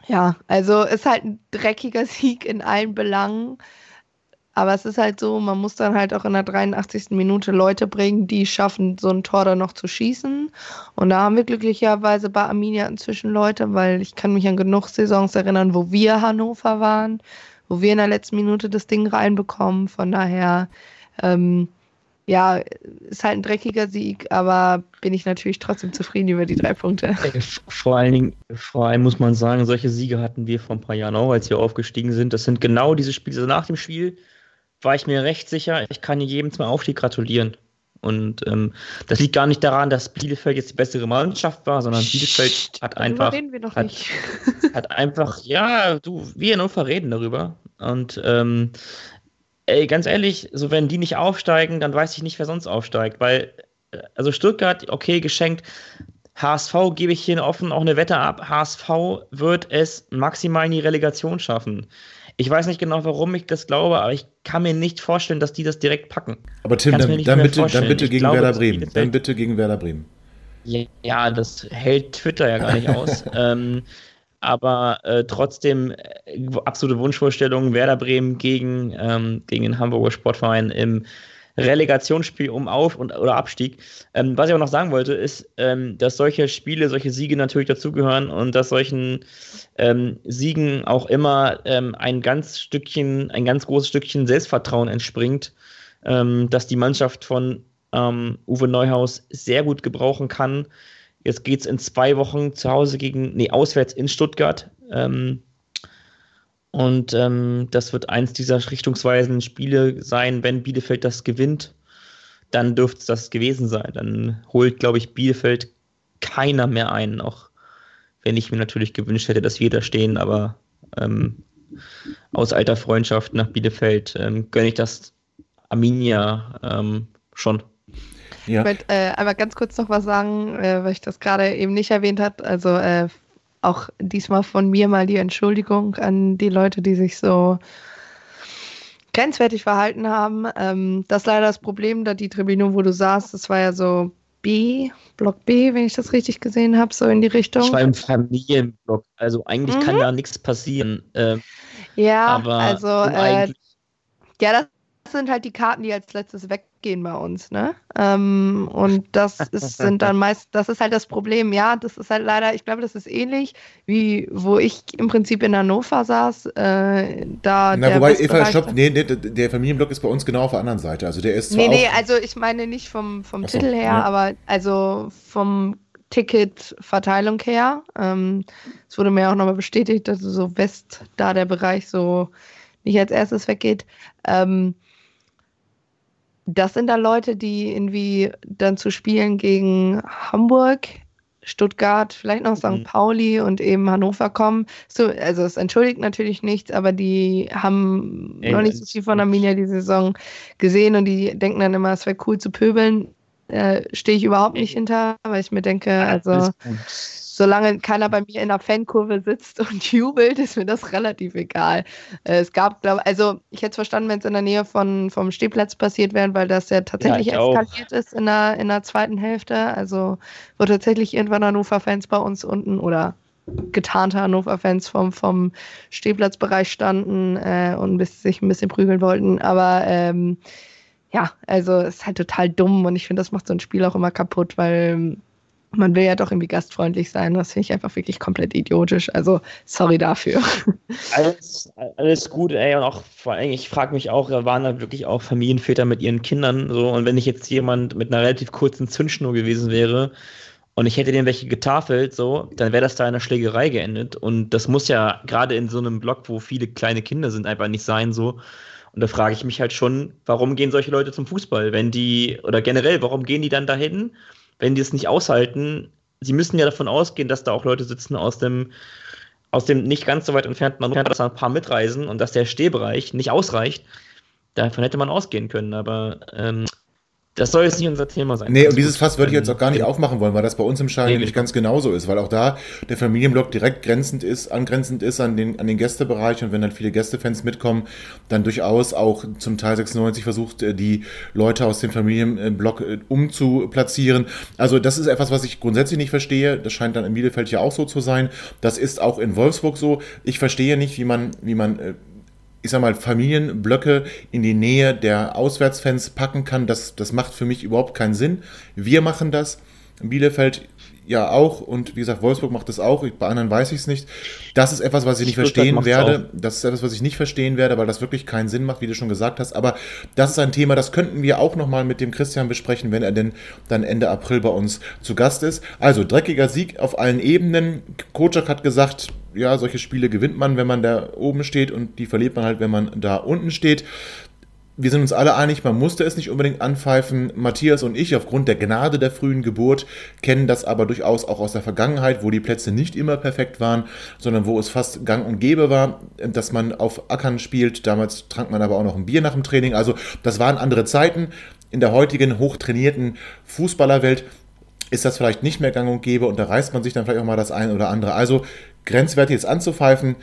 ja, also ist halt ein dreckiger Sieg in allen Belangen. Aber es ist halt so, man muss dann halt auch in der 83. Minute Leute bringen, die schaffen, so ein Tor dann noch zu schießen. Und da haben wir glücklicherweise bei Arminia inzwischen Leute, weil ich kann mich an genug Saisons erinnern, wo wir Hannover waren, wo wir in der letzten Minute das Ding reinbekommen. Von daher, ähm, ja, ist halt ein dreckiger Sieg, aber bin ich natürlich trotzdem zufrieden über die drei Punkte. Vor allen Dingen, vor allem muss man sagen, solche Siege hatten wir vor ein paar Jahren auch, als wir aufgestiegen sind. Das sind genau diese Spiele. Also nach dem Spiel war ich mir recht sicher, ich kann jedem zum Aufstieg gratulieren. Und ähm, das liegt gar nicht daran, dass Bielefeld jetzt die bessere Mannschaft war, sondern Bielefeld hat einfach. Reden wir noch hat, nicht. hat einfach, ja, du, wir in Hannover reden darüber. Und ähm, ey, ganz ehrlich, so wenn die nicht aufsteigen, dann weiß ich nicht, wer sonst aufsteigt. Weil, äh, also Stuttgart, okay, geschenkt. HSV gebe ich hier offen auch eine Wette ab. HSV wird es maximal in die Relegation schaffen. Ich weiß nicht genau, warum ich das glaube, aber ich kann mir nicht vorstellen, dass die das direkt packen. Aber Tim, dann, dann, bitte, dann, bitte, gegen glaube, Werder Bremen. Dann bitte gegen Werder Bremen. Ja, das hält Twitter ja gar nicht aus. ähm, aber äh, trotzdem äh, absolute Wunschvorstellung, Werder Bremen gegen, ähm, gegen den Hamburger Sportverein im Relegationsspiel um Auf- und, oder Abstieg. Ähm, was ich auch noch sagen wollte, ist, ähm, dass solche Spiele, solche Siege natürlich dazugehören und dass solchen ähm, Siegen auch immer ähm, ein ganz Stückchen, ein ganz großes Stückchen Selbstvertrauen entspringt, ähm, dass die Mannschaft von ähm, Uwe Neuhaus sehr gut gebrauchen kann. Jetzt geht es in zwei Wochen zu Hause gegen, nee, auswärts in Stuttgart. Ähm, und ähm, das wird eins dieser richtungsweisenden Spiele sein, wenn Bielefeld das gewinnt, dann dürfte es das gewesen sein. Dann holt, glaube ich, Bielefeld keiner mehr ein, auch wenn ich mir natürlich gewünscht hätte, dass wir da stehen, aber ähm, aus alter Freundschaft nach Bielefeld ähm, gönne ich das Arminia ähm, schon. Ja. Ich wollte äh, einmal ganz kurz noch was sagen, äh, weil ich das gerade eben nicht erwähnt habe. Also äh, auch diesmal von mir mal die Entschuldigung an die Leute, die sich so grenzwertig verhalten haben. Ähm, das ist leider das Problem, da die Tribüne, wo du saßt, das war ja so B, Block B, wenn ich das richtig gesehen habe, so in die Richtung. Ich war im Familienblock, also eigentlich mhm. kann da nichts passieren. Äh, ja, aber also äh, ja, das sind halt die Karten, die als letztes weggehen bei uns, ne? Ähm, und das ist, sind dann meist, das ist halt das Problem, ja, das ist halt leider, ich glaube, das ist ähnlich wie wo ich im Prinzip in Hannover saß. Äh, da Na, wobei, Eva, stopp, nee, nee, der Familienblock ist bei uns genau auf der anderen Seite. Also der ist zwar Nee, nee, also ich meine nicht vom, vom so, Titel her, ja. aber also vom Ticketverteilung her. Ähm, es wurde mir auch nochmal bestätigt, dass so West da der Bereich so nicht als erstes weggeht. Ähm, das sind da Leute, die irgendwie dann zu Spielen gegen Hamburg, Stuttgart, vielleicht noch St. Mhm. Pauli und eben Hannover kommen. So, also es entschuldigt natürlich nichts, aber die haben Ey, noch nicht so viel von Arminia die Saison gesehen und die denken dann immer, es wäre cool zu pöbeln. Äh, Stehe ich überhaupt nicht hinter, weil ich mir denke, also solange keiner bei mir in der Fankurve sitzt und jubelt, ist mir das relativ egal. Äh, es gab, glaube also ich hätte es verstanden, wenn es in der Nähe von, vom Stehplatz passiert wäre, weil das ja tatsächlich ja, eskaliert ist in der, in der zweiten Hälfte. Also wo tatsächlich irgendwann Hannover-Fans bei uns unten oder getarnte Hannover-Fans vom, vom Stehplatzbereich standen äh, und bis, sich ein bisschen prügeln wollten. Aber ähm, ja, also es ist halt total dumm und ich finde, das macht so ein Spiel auch immer kaputt, weil man will ja doch irgendwie gastfreundlich sein. Das finde ich einfach wirklich komplett idiotisch. Also sorry dafür. Alles, alles gut, ey. Und auch vor allem, ich frage mich auch, waren da wirklich auch Familienväter mit ihren Kindern so. Und wenn ich jetzt jemand mit einer relativ kurzen Zündschnur gewesen wäre und ich hätte denen welche getafelt, so, dann wäre das da in einer Schlägerei geendet. Und das muss ja gerade in so einem Block, wo viele kleine Kinder sind, einfach nicht sein so. Und da frage ich mich halt schon, warum gehen solche Leute zum Fußball? Wenn die, oder generell, warum gehen die dann dahin? Wenn die es nicht aushalten, sie müssen ja davon ausgehen, dass da auch Leute sitzen aus dem, aus dem nicht ganz so weit entfernten Hannover, dass da ein paar mitreisen und dass der Stehbereich nicht ausreicht. Davon hätte man ausgehen können, aber ähm, das soll jetzt nicht unser Thema sein. Nee, und dieses Fass würde ich jetzt auch gar nicht aufmachen wollen, weil das bei uns im Stadion nee, nicht ganz genauso ist, weil auch da der Familienblock direkt grenzend ist, angrenzend ist an den, an den Gästebereich und wenn dann viele Gästefans mitkommen, dann durchaus auch zum Teil 96 versucht, äh, die Leute aus dem Familienblock äh, umzuplatzieren. Also das ist etwas, was ich grundsätzlich nicht verstehe. Das scheint dann in Bielefeld ja auch so zu sein. Das ist auch in Wolfsburg so. Ich verstehe nicht, wie man, wie man äh, ich sag mal, Familienblöcke in die Nähe der Auswärtsfans packen kann, das, das macht für mich überhaupt keinen Sinn. Wir machen das. Bielefeld ja auch und wie gesagt, Wolfsburg macht das auch, bei anderen weiß ich es nicht. Das ist etwas, was ich nicht verstehen werde. Auch. Das ist etwas, was ich nicht verstehen werde, weil das wirklich keinen Sinn macht, wie du schon gesagt hast. Aber das ist ein Thema, das könnten wir auch nochmal mit dem Christian besprechen, wenn er denn dann Ende April bei uns zu Gast ist. Also dreckiger Sieg auf allen Ebenen. Kocak hat gesagt, ja, solche Spiele gewinnt man, wenn man da oben steht und die verliert man halt, wenn man da unten steht wir sind uns alle einig, man musste es nicht unbedingt anpfeifen. Matthias und ich, aufgrund der Gnade der frühen Geburt, kennen das aber durchaus auch aus der Vergangenheit, wo die Plätze nicht immer perfekt waren, sondern wo es fast gang und gäbe war, dass man auf Ackern spielt. Damals trank man aber auch noch ein Bier nach dem Training. Also das waren andere Zeiten. In der heutigen hochtrainierten Fußballerwelt ist das vielleicht nicht mehr gang und gäbe und da reißt man sich dann vielleicht auch mal das eine oder andere. Also grenzwertig jetzt anzupfeifen,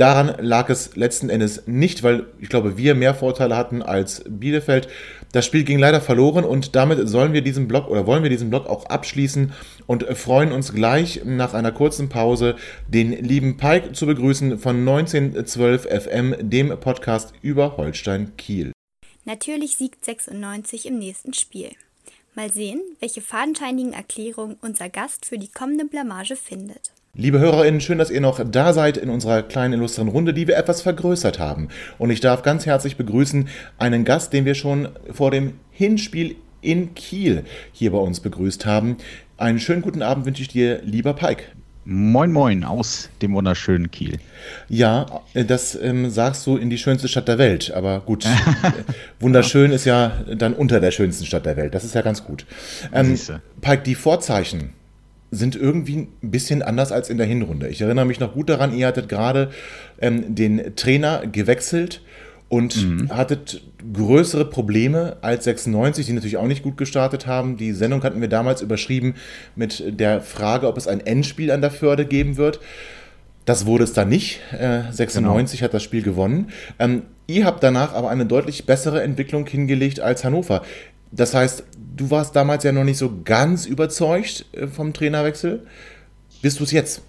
Daran lag es letzten Endes nicht, weil ich glaube, wir mehr Vorteile hatten als Bielefeld. Das Spiel ging leider verloren und damit sollen wir diesen Block oder wollen wir diesen Block auch abschließen und freuen uns gleich nach einer kurzen Pause den lieben Pike zu begrüßen von 1912 FM, dem Podcast über Holstein Kiel. Natürlich siegt 96 im nächsten Spiel. Mal sehen, welche fadenscheinigen Erklärungen unser Gast für die kommende Blamage findet. Liebe HörerInnen, schön, dass ihr noch da seid in unserer kleinen illustren Runde, die wir etwas vergrößert haben. Und ich darf ganz herzlich begrüßen einen Gast, den wir schon vor dem Hinspiel in Kiel hier bei uns begrüßt haben. Einen schönen guten Abend wünsche ich dir, lieber Pike. Moin, moin aus dem wunderschönen Kiel. Ja, das ähm, sagst du in die schönste Stadt der Welt. Aber gut, wunderschön ist ja dann unter der schönsten Stadt der Welt. Das ist ja ganz gut. Ähm, Pike, die Vorzeichen sind irgendwie ein bisschen anders als in der Hinrunde. Ich erinnere mich noch gut daran, ihr hattet gerade ähm, den Trainer gewechselt und mhm. hattet größere Probleme als 96, die natürlich auch nicht gut gestartet haben. Die Sendung hatten wir damals überschrieben mit der Frage, ob es ein Endspiel an der Förde geben wird. Das wurde es dann nicht. Äh, 96 genau. hat das Spiel gewonnen. Ähm, ihr habt danach aber eine deutlich bessere Entwicklung hingelegt als Hannover. Das heißt, du warst damals ja noch nicht so ganz überzeugt äh, vom Trainerwechsel. Bist du es jetzt?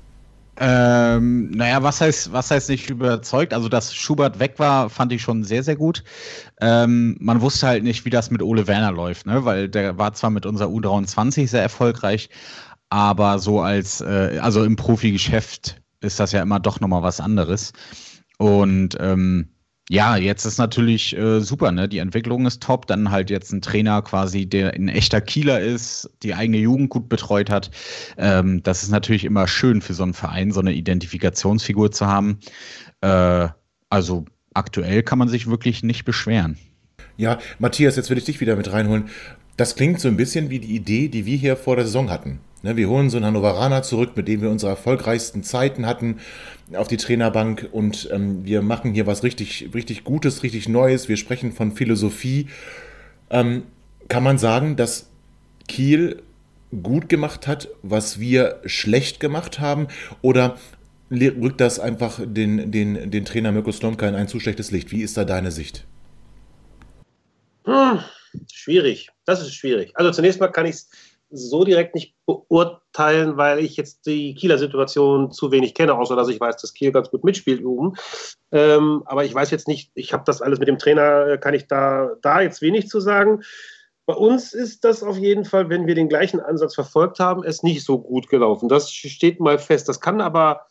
Ähm, naja, was heißt, was heißt nicht überzeugt? Also, dass Schubert weg war, fand ich schon sehr, sehr gut. Ähm, man wusste halt nicht, wie das mit Ole Werner läuft, ne? weil der war zwar mit unserer U23 sehr erfolgreich, aber so als, äh, also im Profigeschäft ist das ja immer doch nochmal was anderes. Und ähm, ja, jetzt ist natürlich äh, super, ne? Die Entwicklung ist top. Dann halt jetzt ein Trainer quasi, der ein echter Kieler ist, die eigene Jugend gut betreut hat. Ähm, das ist natürlich immer schön für so einen Verein, so eine Identifikationsfigur zu haben. Äh, also aktuell kann man sich wirklich nicht beschweren. Ja, Matthias, jetzt will ich dich wieder mit reinholen. Das klingt so ein bisschen wie die Idee, die wir hier vor der Saison hatten. Ne, wir holen so einen Hannoveraner zurück, mit dem wir unsere erfolgreichsten Zeiten hatten auf die Trainerbank und ähm, wir machen hier was richtig, richtig Gutes, richtig Neues. Wir sprechen von Philosophie. Ähm, kann man sagen, dass Kiel gut gemacht hat, was wir schlecht gemacht haben? Oder rückt das einfach den, den, den Trainer Mirko Slomka in ein zu schlechtes Licht? Wie ist da deine Sicht? Hm, schwierig. Das ist schwierig. Also zunächst mal kann ich es so direkt nicht beurteilen, weil ich jetzt die Kieler Situation zu wenig kenne, außer dass ich weiß, dass Kiel ganz gut mitspielt oben. Ähm, aber ich weiß jetzt nicht, ich habe das alles mit dem Trainer, äh, kann ich da, da jetzt wenig zu sagen. Bei uns ist das auf jeden Fall, wenn wir den gleichen Ansatz verfolgt haben, es nicht so gut gelaufen. Das steht mal fest. Das kann aber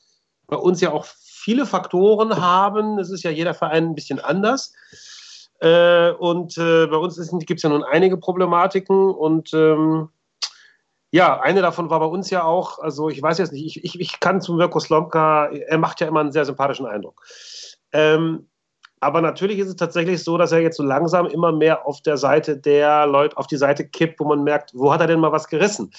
bei uns ja auch viele Faktoren haben. Es ist ja jeder Verein ein bisschen anders. Äh, und äh, bei uns gibt es ja nun einige Problematiken und ähm, ja, eine davon war bei uns ja auch, also ich weiß jetzt nicht, ich, ich, ich kann zu Mirko Slomka, er macht ja immer einen sehr sympathischen Eindruck. Ähm, aber natürlich ist es tatsächlich so, dass er jetzt so langsam immer mehr auf der Seite der Leute, auf die Seite kippt, wo man merkt, wo hat er denn mal was gerissen?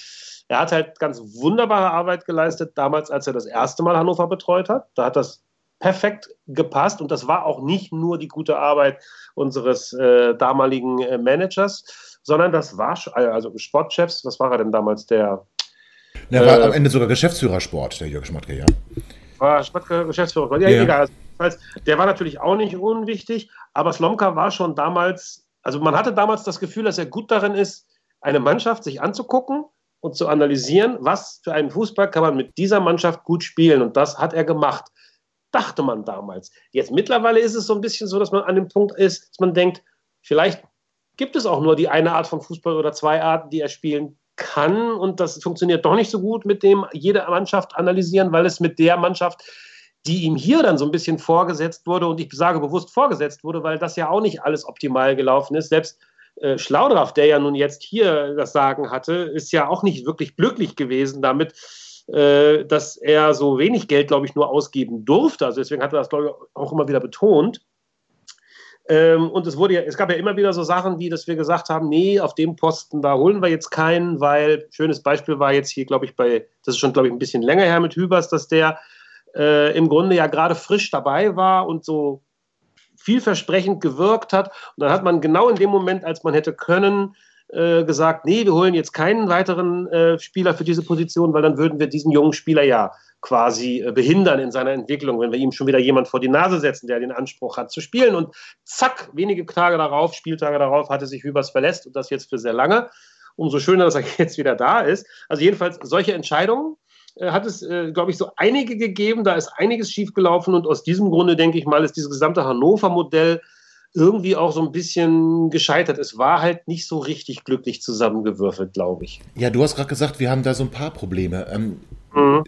Er hat halt ganz wunderbare Arbeit geleistet, damals, als er das erste Mal Hannover betreut hat. Da hat das perfekt gepasst und das war auch nicht nur die gute Arbeit unseres äh, damaligen äh, Managers, sondern das war, also Sportchefs, was war er denn damals, der? Er war äh, am Ende sogar Geschäftsführer Sport, der Jörg Schmatke, ja. War Schmatke Geschäftsführer, ja, ja. egal. Also, der war natürlich auch nicht unwichtig, aber Slomka war schon damals, also man hatte damals das Gefühl, dass er gut darin ist, eine Mannschaft sich anzugucken und zu analysieren, was für einen Fußball kann man mit dieser Mannschaft gut spielen. Und das hat er gemacht. dachte man damals. Jetzt mittlerweile ist es so ein bisschen so, dass man an dem Punkt ist, dass man denkt, vielleicht gibt es auch nur die eine Art von Fußball oder zwei Arten, die er spielen kann. Und das funktioniert doch nicht so gut mit dem jede Mannschaft analysieren, weil es mit der Mannschaft, die ihm hier dann so ein bisschen vorgesetzt wurde, und ich sage bewusst vorgesetzt wurde, weil das ja auch nicht alles optimal gelaufen ist. Selbst äh, Schlaudraff, der ja nun jetzt hier das Sagen hatte, ist ja auch nicht wirklich glücklich gewesen damit, äh, dass er so wenig Geld, glaube ich, nur ausgeben durfte. Also deswegen hat er das, glaube ich, auch immer wieder betont. Ähm, und es wurde ja, es gab ja immer wieder so Sachen, wie dass wir gesagt haben, nee, auf dem Posten, da holen wir jetzt keinen, weil schönes Beispiel war jetzt hier, glaube ich, bei, das ist schon, glaube ich, ein bisschen länger her mit Hübers, dass der äh, im Grunde ja gerade frisch dabei war und so vielversprechend gewirkt hat. Und dann hat man genau in dem Moment, als man hätte können, äh, gesagt, nee, wir holen jetzt keinen weiteren äh, Spieler für diese Position, weil dann würden wir diesen jungen Spieler ja quasi äh, behindern in seiner Entwicklung, wenn wir ihm schon wieder jemand vor die Nase setzen, der den Anspruch hat zu spielen. Und zack, wenige Tage darauf, Spieltage darauf, hatte sich Hübers verlässt und das jetzt für sehr lange. Umso schöner, dass er jetzt wieder da ist. Also jedenfalls solche Entscheidungen äh, hat es, äh, glaube ich, so einige gegeben. Da ist einiges schiefgelaufen und aus diesem Grunde, denke ich mal, ist dieses gesamte Hannover-Modell irgendwie auch so ein bisschen gescheitert. Es war halt nicht so richtig glücklich zusammengewürfelt, glaube ich. Ja, du hast gerade gesagt, wir haben da so ein paar Probleme. Ähm, mhm.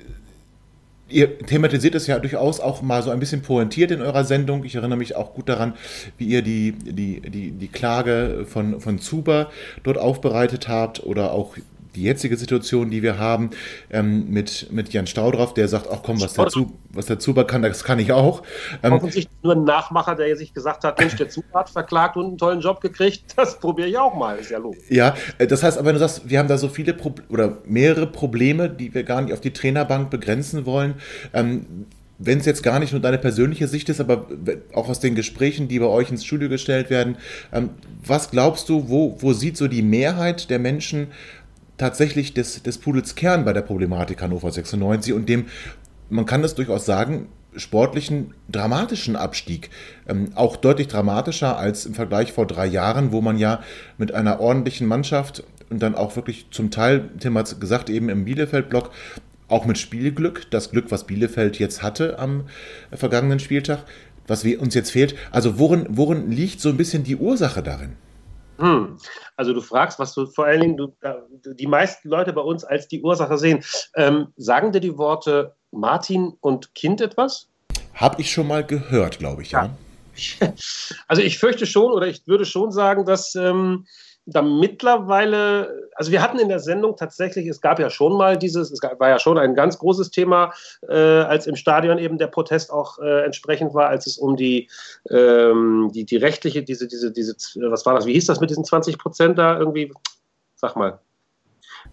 Ihr thematisiert es ja durchaus auch mal so ein bisschen pointiert in eurer Sendung. Ich erinnere mich auch gut daran, wie ihr die, die, die, die Klage von, von Zuber dort aufbereitet habt oder auch die jetzige Situation, die wir haben, ähm, mit, mit Jan Staudraff, der sagt, ach komm, was dazu, was der Zuber kann, das kann ich auch. Ähm, Offensichtlich nur ein Nachmacher, der sich gesagt hat, Mensch, der Zuber hat verklagt und einen tollen Job gekriegt, das probiere ich auch mal, ist ja logisch. Ja, äh, das heißt aber, wenn du sagst, wir haben da so viele Pro oder mehrere Probleme, die wir gar nicht auf die Trainerbank begrenzen wollen, ähm, wenn es jetzt gar nicht nur deine persönliche Sicht ist, aber auch aus den Gesprächen, die bei euch ins Studio gestellt werden, ähm, was glaubst du, wo, wo sieht so die Mehrheit der Menschen tatsächlich des, des Pudels Kern bei der Problematik Hannover 96 und dem, man kann das durchaus sagen, sportlichen dramatischen Abstieg. Ähm, auch deutlich dramatischer als im Vergleich vor drei Jahren, wo man ja mit einer ordentlichen Mannschaft und dann auch wirklich zum Teil, Tim hat es gesagt, eben im Bielefeld-Block, auch mit Spielglück, das Glück, was Bielefeld jetzt hatte am vergangenen Spieltag, was uns jetzt fehlt. Also worin, worin liegt so ein bisschen die Ursache darin? Hm. Also du fragst, was du vor allen Dingen du, die meisten Leute bei uns als die Ursache sehen. Ähm, sagen dir die Worte Martin und Kind etwas? Habe ich schon mal gehört, glaube ich, ja. ja. Also ich fürchte schon oder ich würde schon sagen, dass ähm, da mittlerweile, also wir hatten in der Sendung tatsächlich, es gab ja schon mal dieses, es war ja schon ein ganz großes Thema, äh, als im Stadion eben der Protest auch äh, entsprechend war, als es um die, ähm, die, die rechtliche, diese, diese, diese, was war das, wie hieß das mit diesen 20 Prozent da irgendwie, sag mal.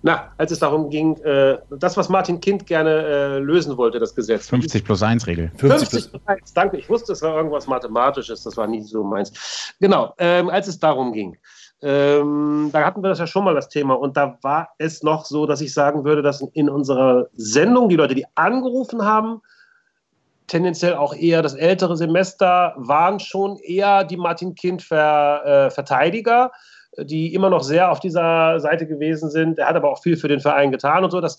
Na, als es darum ging, äh, das, was Martin Kind gerne äh, lösen wollte, das Gesetz. 50 plus 1 Regel. 50, 50 plus 1, danke. Ich wusste, es war irgendwas Mathematisches, das war nie so meins. Genau, ähm, als es darum ging. Ähm, da hatten wir das ja schon mal das Thema und da war es noch so, dass ich sagen würde, dass in unserer Sendung die Leute, die angerufen haben, tendenziell auch eher das ältere Semester, waren schon eher die Martin Kind äh, Verteidiger, die immer noch sehr auf dieser Seite gewesen sind. Er hat aber auch viel für den Verein getan und so. Das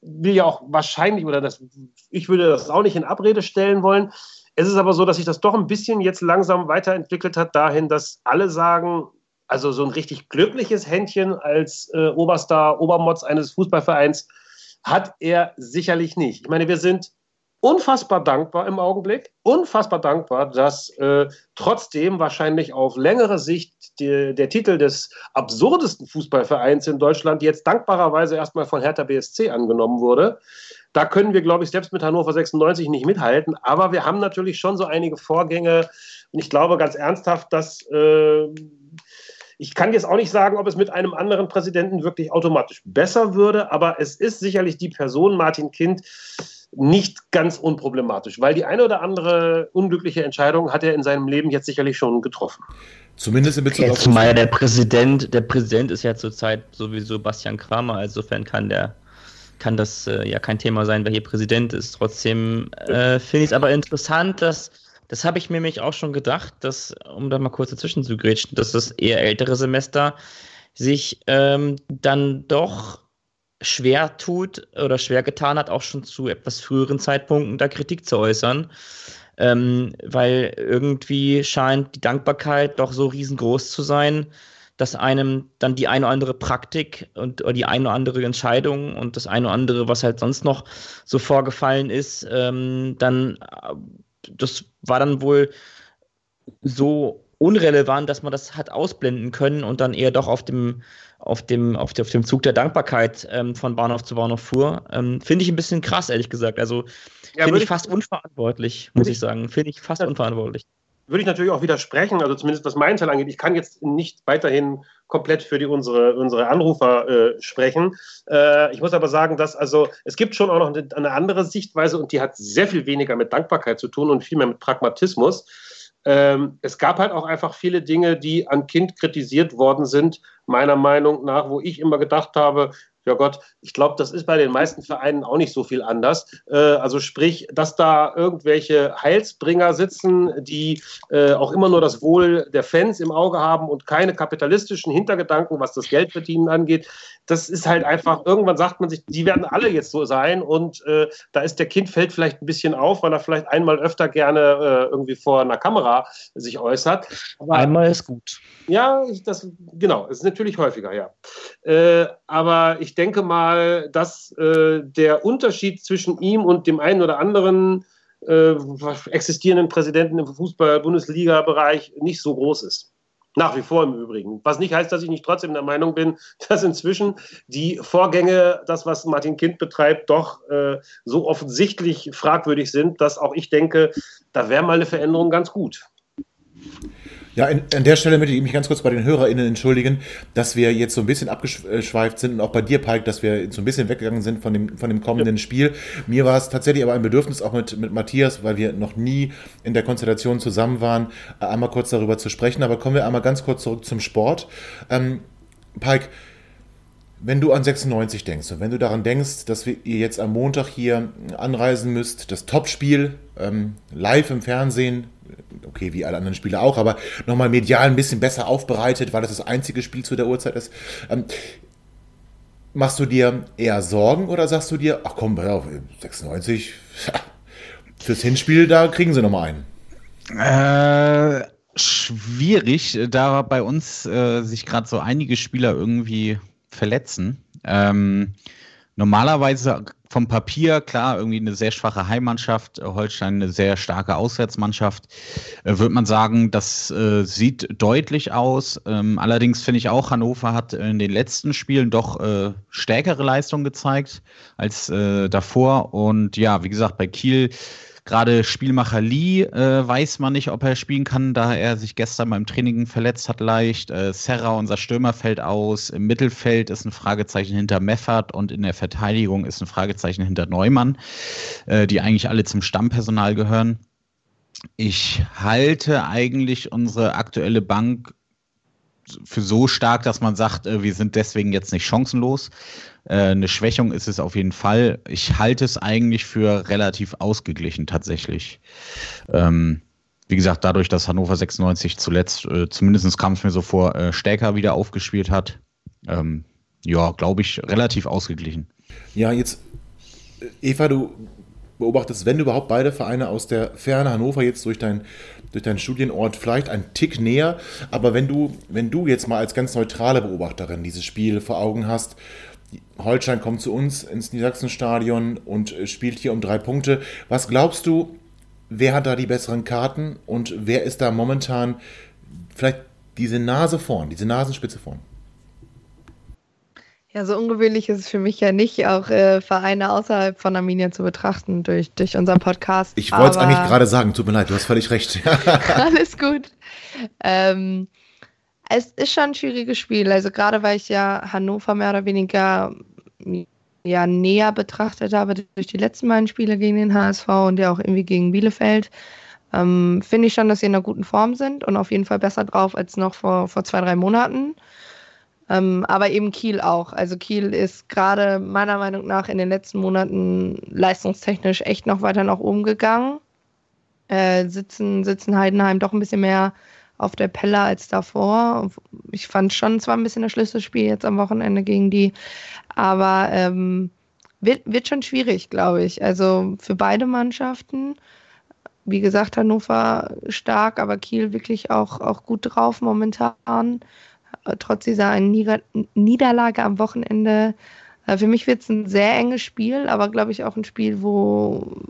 will ja auch wahrscheinlich, oder das, ich würde das auch nicht in Abrede stellen wollen. Es ist aber so, dass sich das doch ein bisschen jetzt langsam weiterentwickelt hat, dahin, dass alle sagen, also so ein richtig glückliches Händchen als äh, Oberstar, Obermotz eines Fußballvereins hat er sicherlich nicht. Ich meine, wir sind unfassbar dankbar im Augenblick, unfassbar dankbar, dass äh, trotzdem wahrscheinlich auf längere Sicht die, der Titel des absurdesten Fußballvereins in Deutschland jetzt dankbarerweise erstmal von Hertha BSC angenommen wurde. Da können wir, glaube ich, selbst mit Hannover 96 nicht mithalten. Aber wir haben natürlich schon so einige Vorgänge. Und ich glaube ganz ernsthaft, dass äh, ich kann jetzt auch nicht sagen, ob es mit einem anderen Präsidenten wirklich automatisch besser würde, aber es ist sicherlich die Person Martin Kind nicht ganz unproblematisch, weil die eine oder andere unglückliche Entscheidung hat er in seinem Leben jetzt sicherlich schon getroffen. Zumindest in Bezug auf. Zumal ja der Präsident, der Präsident ist ja zurzeit sowieso Bastian Kramer, insofern kann der kann das äh, ja kein Thema sein, wer hier Präsident ist. Trotzdem äh, finde ich es aber interessant, dass das habe ich mir nämlich auch schon gedacht, dass, um da mal kurz dazwischen zu grätschen, dass das eher ältere Semester sich ähm, dann doch schwer tut oder schwer getan hat, auch schon zu etwas früheren Zeitpunkten da Kritik zu äußern. Ähm, weil irgendwie scheint die Dankbarkeit doch so riesengroß zu sein, dass einem dann die eine oder andere Praktik und oder die eine oder andere Entscheidung und das eine oder andere, was halt sonst noch so vorgefallen ist, ähm, dann das war dann wohl so unrelevant, dass man das hat ausblenden können und dann eher doch auf dem auf dem, auf, auf dem Zug der Dankbarkeit ähm, von Bahnhof zu Bahnhof fuhr. Ähm, Finde ich ein bisschen krass, ehrlich gesagt. Also ja, finde ich fast unverantwortlich, muss ich sagen. Finde ich fast unverantwortlich. Würde ich natürlich auch widersprechen, also zumindest was meinen Teil angeht. Ich kann jetzt nicht weiterhin komplett für die, unsere, unsere Anrufer äh, sprechen. Äh, ich muss aber sagen, dass also es gibt schon auch noch eine, eine andere Sichtweise und die hat sehr viel weniger mit Dankbarkeit zu tun und viel mehr mit Pragmatismus. Ähm, es gab halt auch einfach viele Dinge, die an Kind kritisiert worden sind, meiner Meinung nach, wo ich immer gedacht habe, ja Gott, ich glaube, das ist bei den meisten Vereinen auch nicht so viel anders. Äh, also sprich, dass da irgendwelche Heilsbringer sitzen, die äh, auch immer nur das Wohl der Fans im Auge haben und keine kapitalistischen Hintergedanken, was das Geldverdienen angeht. Das ist halt einfach, irgendwann sagt man sich, die werden alle jetzt so sein und äh, da ist der Kind fällt vielleicht ein bisschen auf, weil er vielleicht einmal öfter gerne äh, irgendwie vor einer Kamera sich äußert. Aber, einmal ist gut. Ja, das, genau, ist natürlich häufiger, ja. Äh, aber ich denke mal, dass äh, der Unterschied zwischen ihm und dem einen oder anderen äh, existierenden Präsidenten im Fußball-Bundesliga-Bereich nicht so groß ist. Nach wie vor im Übrigen. Was nicht heißt, dass ich nicht trotzdem der Meinung bin, dass inzwischen die Vorgänge, das, was Martin Kind betreibt, doch äh, so offensichtlich fragwürdig sind, dass auch ich denke, da wäre mal eine Veränderung ganz gut. Ja, in, an der Stelle möchte ich mich ganz kurz bei den HörerInnen entschuldigen, dass wir jetzt so ein bisschen abgeschweift sind und auch bei dir, Pike, dass wir so ein bisschen weggegangen sind von dem, von dem kommenden ja. Spiel. Mir war es tatsächlich aber ein Bedürfnis, auch mit, mit Matthias, weil wir noch nie in der Konstellation zusammen waren, einmal kurz darüber zu sprechen. Aber kommen wir einmal ganz kurz zurück zum Sport. Ähm, Pike, wenn du an 96 denkst und wenn du daran denkst, dass wir, ihr jetzt am Montag hier anreisen müsst, das Topspiel ähm, live im Fernsehen okay, wie alle anderen Spiele auch, aber nochmal medial ein bisschen besser aufbereitet, weil das das einzige Spiel zu der Uhrzeit ist. Ähm, machst du dir eher Sorgen oder sagst du dir, ach komm, ja, 96, fürs Hinspiel, da kriegen sie nochmal einen? Äh, schwierig, da bei uns äh, sich gerade so einige Spieler irgendwie verletzen. Ähm, normalerweise vom Papier, klar, irgendwie eine sehr schwache Heimmannschaft, äh, Holstein eine sehr starke Auswärtsmannschaft, äh, würde man sagen, das äh, sieht deutlich aus. Ähm, allerdings finde ich auch, Hannover hat in den letzten Spielen doch äh, stärkere Leistung gezeigt als äh, davor. Und ja, wie gesagt, bei Kiel Gerade Spielmacher Lee äh, weiß man nicht, ob er spielen kann, da er sich gestern beim Training verletzt hat leicht. Äh, Serra, unser Stürmer, fällt aus. Im Mittelfeld ist ein Fragezeichen hinter Meffert und in der Verteidigung ist ein Fragezeichen hinter Neumann, äh, die eigentlich alle zum Stammpersonal gehören. Ich halte eigentlich unsere aktuelle Bank für so stark, dass man sagt, äh, wir sind deswegen jetzt nicht chancenlos. Äh, eine Schwächung ist es auf jeden Fall. Ich halte es eigentlich für relativ ausgeglichen tatsächlich. Ähm, wie gesagt, dadurch, dass Hannover 96 zuletzt, äh, zumindest kam es mir so vor, äh, stärker wieder aufgespielt hat, ähm, ja, glaube ich, relativ ausgeglichen. Ja, jetzt, äh, Eva, du beobachtest, wenn überhaupt beide Vereine aus der Ferne Hannover jetzt durch dein durch deinen Studienort vielleicht ein Tick näher, aber wenn du, wenn du jetzt mal als ganz neutrale Beobachterin dieses Spiel vor Augen hast Holstein kommt zu uns ins Niedersachsenstadion und äh, spielt hier um drei Punkte. Was glaubst du, wer hat da die besseren Karten und wer ist da momentan vielleicht diese Nase vorn, diese Nasenspitze vorn? Ja, so ungewöhnlich ist es für mich ja nicht, auch äh, Vereine außerhalb von Armenien zu betrachten durch, durch unseren Podcast. Ich wollte es eigentlich gerade sagen, tut mir leid, du hast völlig recht. alles gut. Ähm, es ist schon ein schwieriges Spiel. Also gerade weil ich ja Hannover mehr oder weniger ja, näher betrachtet habe durch die letzten beiden Spiele gegen den HSV und ja auch irgendwie gegen Bielefeld, ähm, finde ich schon, dass sie in einer guten Form sind und auf jeden Fall besser drauf als noch vor, vor zwei, drei Monaten. Ähm, aber eben Kiel auch. Also Kiel ist gerade meiner Meinung nach in den letzten Monaten leistungstechnisch echt noch weiter nach oben gegangen. Äh, sitzen, sitzen Heidenheim doch ein bisschen mehr auf der Pelle als davor. Ich fand schon zwar ein bisschen das Schlüsselspiel jetzt am Wochenende gegen die, aber ähm, wird, wird schon schwierig, glaube ich. Also für beide Mannschaften. Wie gesagt, Hannover stark, aber Kiel wirklich auch, auch gut drauf momentan. Trotz dieser einen Nieder Niederlage am Wochenende. Äh, für mich wird es ein sehr enges Spiel, aber glaube ich auch ein Spiel, wo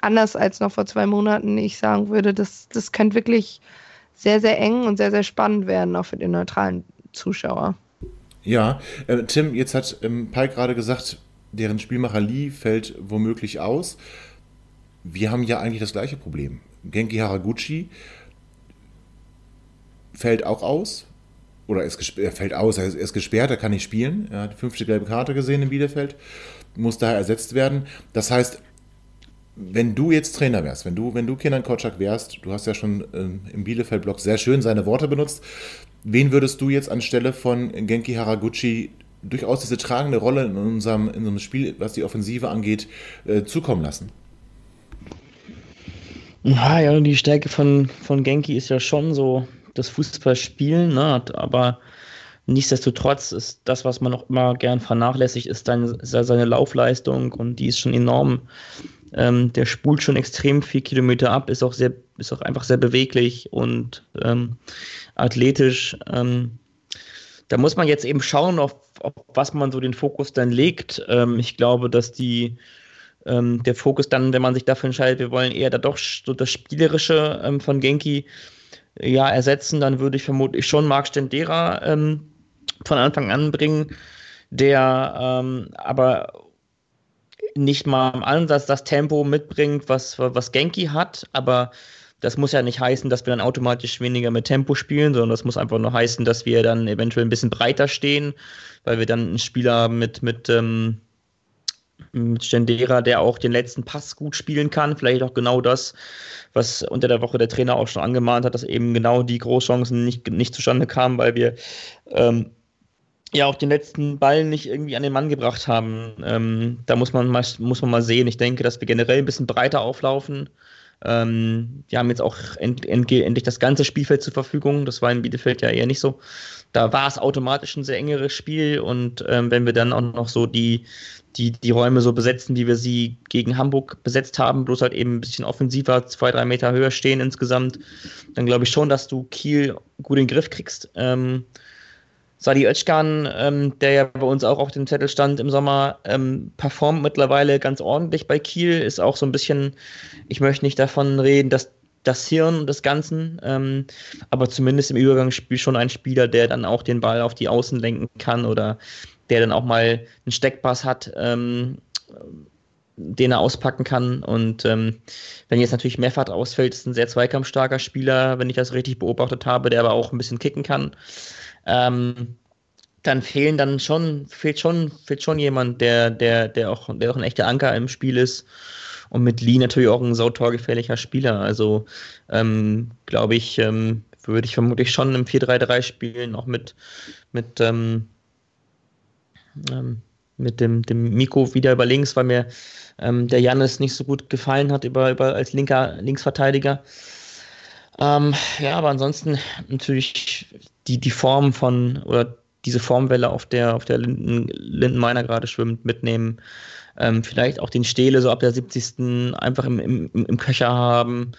anders als noch vor zwei Monaten ich sagen würde, das, das könnte wirklich sehr, sehr eng und sehr, sehr spannend werden, auch für den neutralen Zuschauer. Ja, äh, Tim, jetzt hat ähm, Pai gerade gesagt, deren Spielmacher Lee fällt womöglich aus. Wir haben ja eigentlich das gleiche Problem. Genki Haraguchi fällt auch aus. Oder er fällt aus, er ist gesperrt, er kann nicht spielen. Er hat die fünfte gelbe Karte gesehen in Bielefeld, muss daher ersetzt werden. Das heißt, wenn du jetzt Trainer wärst, wenn du, wenn du Kenan Kotschak wärst, du hast ja schon ähm, im Bielefeld-Blog sehr schön seine Worte benutzt, wen würdest du jetzt anstelle von Genki Haraguchi durchaus diese tragende Rolle in unserem, in unserem Spiel, was die Offensive angeht, äh, zukommen lassen? Ja, ja, die Stärke von, von Genki ist ja schon so das Fußballspielen, ne? aber nichtsdestotrotz ist das, was man auch immer gern vernachlässigt, ist seine, seine Laufleistung und die ist schon enorm. Ähm, der spult schon extrem viel Kilometer ab, ist auch sehr, ist auch einfach sehr beweglich und ähm, athletisch. Ähm, da muss man jetzt eben schauen, auf, auf was man so den Fokus dann legt. Ähm, ich glaube, dass die ähm, der Fokus dann, wenn man sich dafür entscheidet, wir wollen eher da doch so das Spielerische ähm, von Genki ja, ersetzen, dann würde ich vermutlich schon Marc Stendera von Anfang an bringen, der aber nicht mal im Ansatz das Tempo mitbringt, was, was Genki hat, aber das muss ja nicht heißen, dass wir dann automatisch weniger mit Tempo spielen, sondern das muss einfach nur heißen, dass wir dann eventuell ein bisschen breiter stehen, weil wir dann einen Spieler mit, mit, ähm, mit Stendera, der auch den letzten Pass gut spielen kann. Vielleicht auch genau das, was unter der Woche der Trainer auch schon angemahnt hat, dass eben genau die Großchancen nicht, nicht zustande kamen, weil wir ähm, ja auch den letzten Ball nicht irgendwie an den Mann gebracht haben. Ähm, da muss man, mal, muss man mal sehen. Ich denke, dass wir generell ein bisschen breiter auflaufen. Ähm, wir haben jetzt auch end, end, endlich das ganze Spielfeld zur Verfügung. Das war in Bielefeld ja eher nicht so. Da war es automatisch ein sehr engeres Spiel und ähm, wenn wir dann auch noch so die, die, die Räume so besetzen, wie wir sie gegen Hamburg besetzt haben, bloß halt eben ein bisschen offensiver, zwei, drei Meter höher stehen insgesamt, dann glaube ich schon, dass du Kiel gut in den Griff kriegst. Ähm, Sadi Özcan, ähm, der ja bei uns auch auf dem Zettel stand im Sommer, ähm, performt mittlerweile ganz ordentlich bei Kiel, ist auch so ein bisschen, ich möchte nicht davon reden, dass das Hirn des Ganzen, ähm, aber zumindest im Übergangsspiel schon ein Spieler, der dann auch den Ball auf die Außen lenken kann oder der dann auch mal einen Steckpass hat, ähm, den er auspacken kann. Und ähm, wenn jetzt natürlich Meffert ausfällt, ist ein sehr zweikampfstarker Spieler, wenn ich das richtig beobachtet habe, der aber auch ein bisschen kicken kann ähm, dann fehlen dann schon, fehlt schon, fehlt schon jemand, der, der, der auch, der auch ein echter Anker im Spiel ist. Und mit Lee natürlich auch ein sautorgefährlicher Spieler. Also ähm, glaube ich, ähm, würde ich vermutlich schon im 4-3-3 spielen, auch mit, mit, ähm, ähm, mit dem, dem Miko wieder über links, weil mir ähm, der Jannis nicht so gut gefallen hat über, über als linker Linksverteidiger. Ähm, ja, aber ansonsten natürlich die, die Form von oder diese Formwelle, auf der, auf der Linden, Lindenmeiner gerade schwimmt, mitnehmen. Ähm, vielleicht auch den Stele so ab der 70. einfach im, im, im Köcher haben.